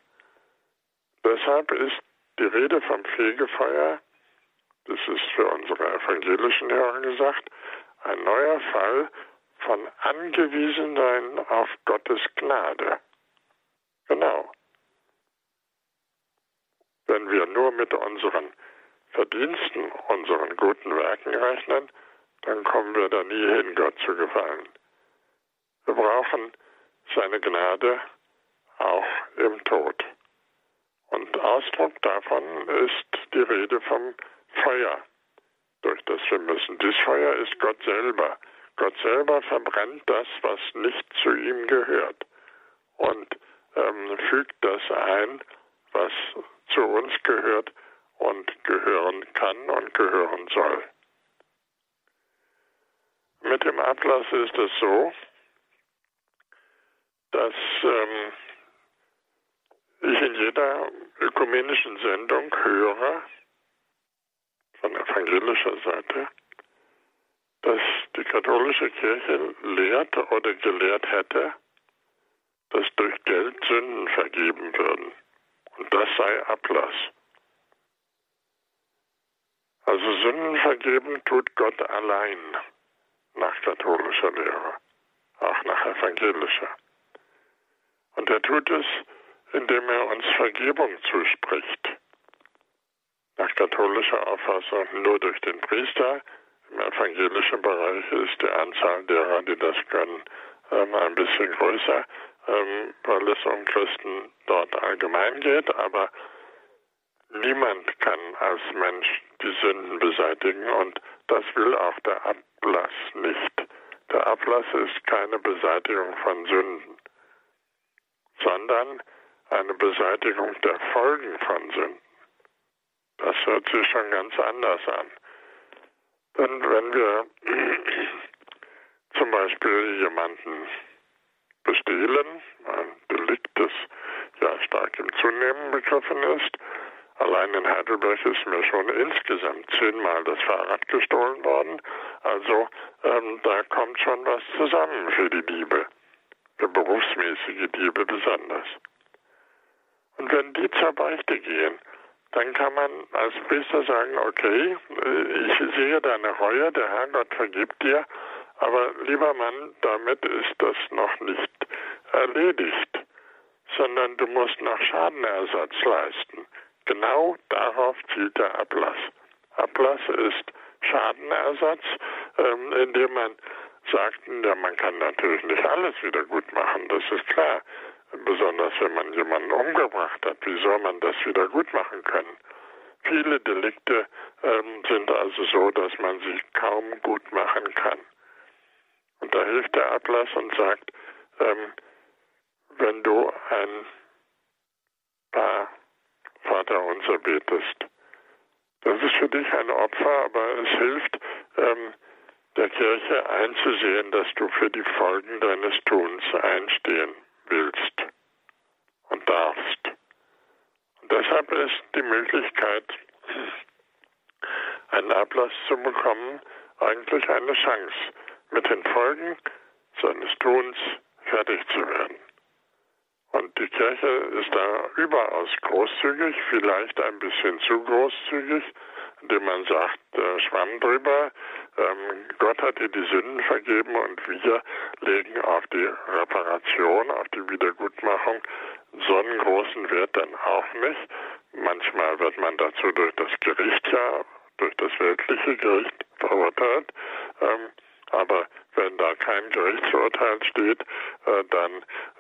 Deshalb ist die Rede vom Fegefeuer, das ist für unsere evangelischen Hörer gesagt, ein neuer Fall von Angewiesensein auf Gottes Gnade. Genau. Wenn wir nur mit unseren Verdiensten, unseren guten Werken rechnen, dann kommen wir da nie hin, Gott zu gefallen. Wir brauchen seine Gnade auch im Tod. Und Ausdruck davon ist die Rede vom Feuer, durch das wir müssen. Dieses Feuer ist Gott selber. Gott selber verbrennt das, was nicht zu ihm gehört und ähm, fügt das ein, was zu uns gehört und gehören kann und gehören soll. Mit dem Ablass ist es so, dass ähm, ich in jeder ökumenischen Sendung höre, von evangelischer Seite, dass die katholische Kirche lehrt oder gelehrt hätte, dass durch Geld Sünden vergeben würden. Und das sei Ablass. Also Sünden vergeben tut Gott allein nach katholischer Lehre, auch nach evangelischer. Und er tut es, indem er uns Vergebung zuspricht. Nach katholischer Auffassung nur durch den Priester. Im evangelischen Bereich ist die Anzahl derer, die das können, ähm, ein bisschen größer, ähm, weil es um Christen dort allgemein geht. Aber niemand kann als Mensch die Sünden beseitigen und das will auch der Ablass nicht. Der Ablass ist keine Beseitigung von Sünden, sondern eine Beseitigung der Folgen von Sünden. Das hört sich schon ganz anders an. Denn wenn wir zum Beispiel jemanden bestehlen, ein Delikt, das ja stark im Zunehmen begriffen ist, Allein in Heidelberg ist mir schon insgesamt zehnmal das Fahrrad gestohlen worden. Also ähm, da kommt schon was zusammen für die Diebe, für berufsmäßige Diebe besonders. Und wenn die zur Beichte gehen, dann kann man als Priester sagen, okay, ich sehe deine Reue, der Herrgott vergibt dir, aber lieber Mann, damit ist das noch nicht erledigt, sondern du musst noch Schadenersatz leisten. Genau darauf zielt der Ablass. Ablass ist Schadenersatz, ähm, indem man sagt, ja, man kann natürlich nicht alles wieder gut machen, das ist klar. Besonders wenn man jemanden umgebracht hat, wie soll man das wieder gut machen können? Viele Delikte ähm, sind also so, dass man sie kaum gut machen kann. Und da hilft der Ablass und sagt, ähm, wenn du ein paar Vater unser betest, das ist für dich ein Opfer, aber es hilft ähm, der Kirche einzusehen, dass du für die Folgen deines Tuns einstehen willst und darfst. Und deshalb ist die Möglichkeit, einen Ablass zu bekommen, eigentlich eine Chance, mit den Folgen seines Tuns fertig zu werden. Und die Kirche ist da überaus großzügig, vielleicht ein bisschen zu großzügig, indem man sagt, äh, Schwamm drüber, ähm, Gott hat dir die Sünden vergeben und wir legen auf die Reparation, auf die Wiedergutmachung so einen großen Wert dann auch nicht. Manchmal wird man dazu durch das Gericht ja, durch das weltliche Gericht verurteilt. Ähm, aber wenn da kein Gerichtsurteil steht, äh, dann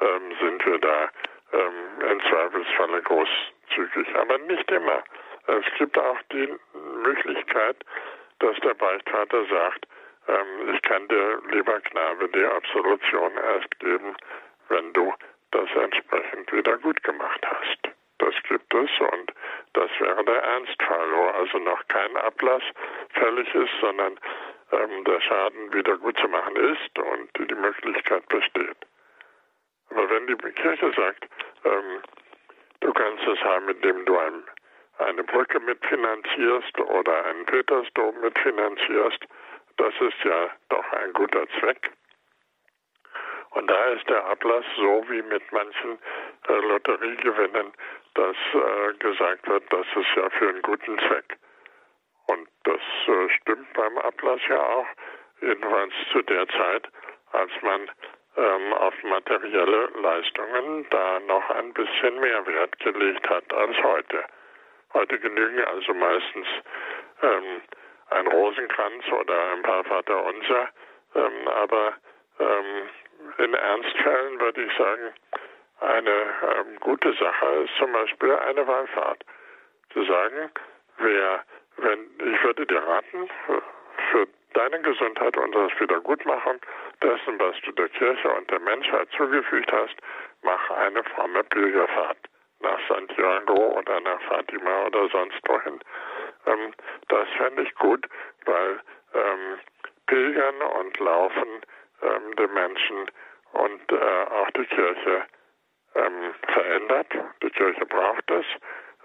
ähm, sind wir da ähm, im Zweifelsfalle großzügig. Aber nicht immer. Es gibt auch die Möglichkeit, dass der Beichtvater sagt, ähm, ich kann dir, lieber Knabe, die Absolution erst geben, wenn du das entsprechend wieder gut gemacht hast. Das gibt es und das wäre der Ernstfall, wo also noch kein Ablass fällig ist, sondern ähm, der Schaden wieder gut zu machen ist und die Möglichkeit besteht. Aber wenn die Kirche sagt, ähm, du kannst es haben, indem du ein, eine Brücke mitfinanzierst oder einen Petersdom mitfinanzierst, das ist ja doch ein guter Zweck. Und da ist der Ablass so wie mit manchen äh, Lotteriegewinnen, dass äh, gesagt wird, das ist ja für einen guten Zweck. Und das äh, stimmt beim Ablass ja auch, jedenfalls zu der Zeit, als man ähm, auf materielle Leistungen da noch ein bisschen mehr Wert gelegt hat als heute. Heute genügen also meistens ähm, ein Rosenkranz oder ein paar Vaterunser, ähm, aber ähm, in Ernstfällen würde ich sagen, eine ähm, gute Sache ist zum Beispiel eine Wallfahrt. Zu sagen, wer, wenn, ich würde dir raten, für, deine Gesundheit und das Wiedergutmachen dessen, was du der Kirche und der Menschheit zugefügt hast, mach eine fromme Pilgerfahrt nach Santiago oder nach Fatima oder sonst wohin. Ähm, das fände ich gut, weil ähm, Pilgern und Laufen ähm, den Menschen und äh, auch die Kirche ähm, verändert. Die Kirche braucht es,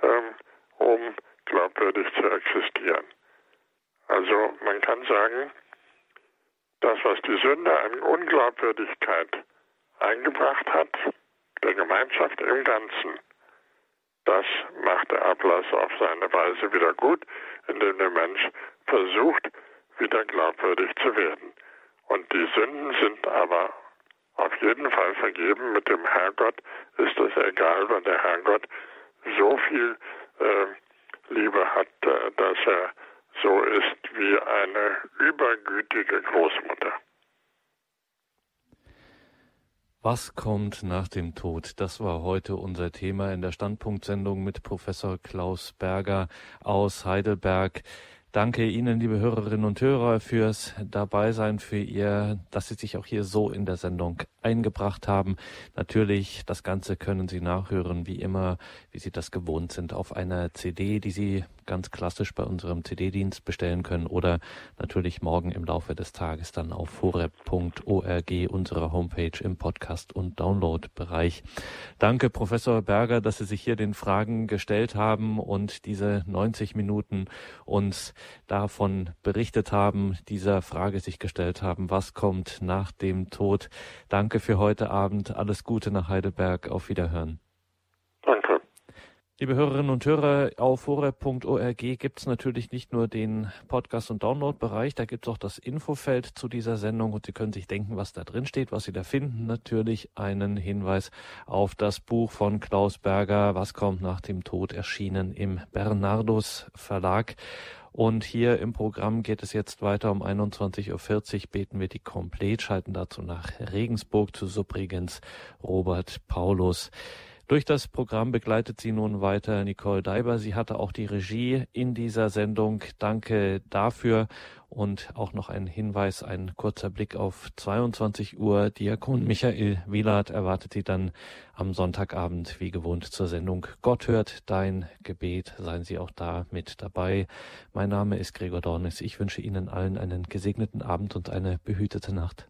ähm, um glaubwürdig zu existieren. Also man kann sagen, das, was die Sünde an Unglaubwürdigkeit eingebracht hat, der Gemeinschaft im Ganzen, das macht der Ablass auf seine Weise wieder gut, indem der Mensch versucht, wieder glaubwürdig zu werden. Und die Sünden sind aber auf jeden Fall vergeben. Mit dem Herrgott ist das egal, weil der Herrgott so viel äh, Liebe hat, äh, dass er so ist wie eine übergütige Großmutter.
Was kommt nach dem Tod? Das war heute unser Thema in der Standpunktsendung mit Professor Klaus Berger aus Heidelberg. Danke Ihnen, liebe Hörerinnen und Hörer, fürs Dabeisein, für Ihr, dass Sie sich auch hier so in der Sendung eingebracht haben. Natürlich, das Ganze können Sie nachhören, wie immer, wie Sie das gewohnt sind, auf einer CD, die Sie ganz klassisch bei unserem CD-Dienst bestellen können oder natürlich morgen im Laufe des Tages dann auf horeb.org, unserer Homepage im Podcast- und Download-Bereich. Danke, Professor Berger, dass Sie sich hier den Fragen gestellt haben und diese 90 Minuten uns davon berichtet haben, dieser Frage sich gestellt haben, was kommt nach dem Tod. Danke für heute Abend. Alles Gute nach Heidelberg. Auf Wiederhören.
Danke.
Liebe Hörerinnen und Hörer, auf horeb.org gibt es natürlich nicht nur den Podcast- und Download-Bereich, da gibt es auch das Infofeld zu dieser Sendung und Sie können sich denken, was da drin steht, was Sie da finden. Natürlich einen Hinweis auf das Buch von Klaus Berger, Was kommt nach dem Tod, erschienen im Bernardus Verlag. Und hier im Programm geht es jetzt weiter um 21.40 Uhr beten wir die Komplett, schalten dazu nach Regensburg zu Subrigens Robert Paulus. Durch das Programm begleitet sie nun weiter Nicole Daiber. Sie hatte auch die Regie in dieser Sendung. Danke dafür. Und auch noch ein Hinweis, ein kurzer Blick auf 22 Uhr. Diakon Michael Wielert erwartet Sie dann am Sonntagabend wie gewohnt zur Sendung Gott hört dein Gebet. Seien Sie auch da mit dabei. Mein Name ist Gregor Dornis. Ich wünsche Ihnen allen einen gesegneten Abend und eine behütete Nacht.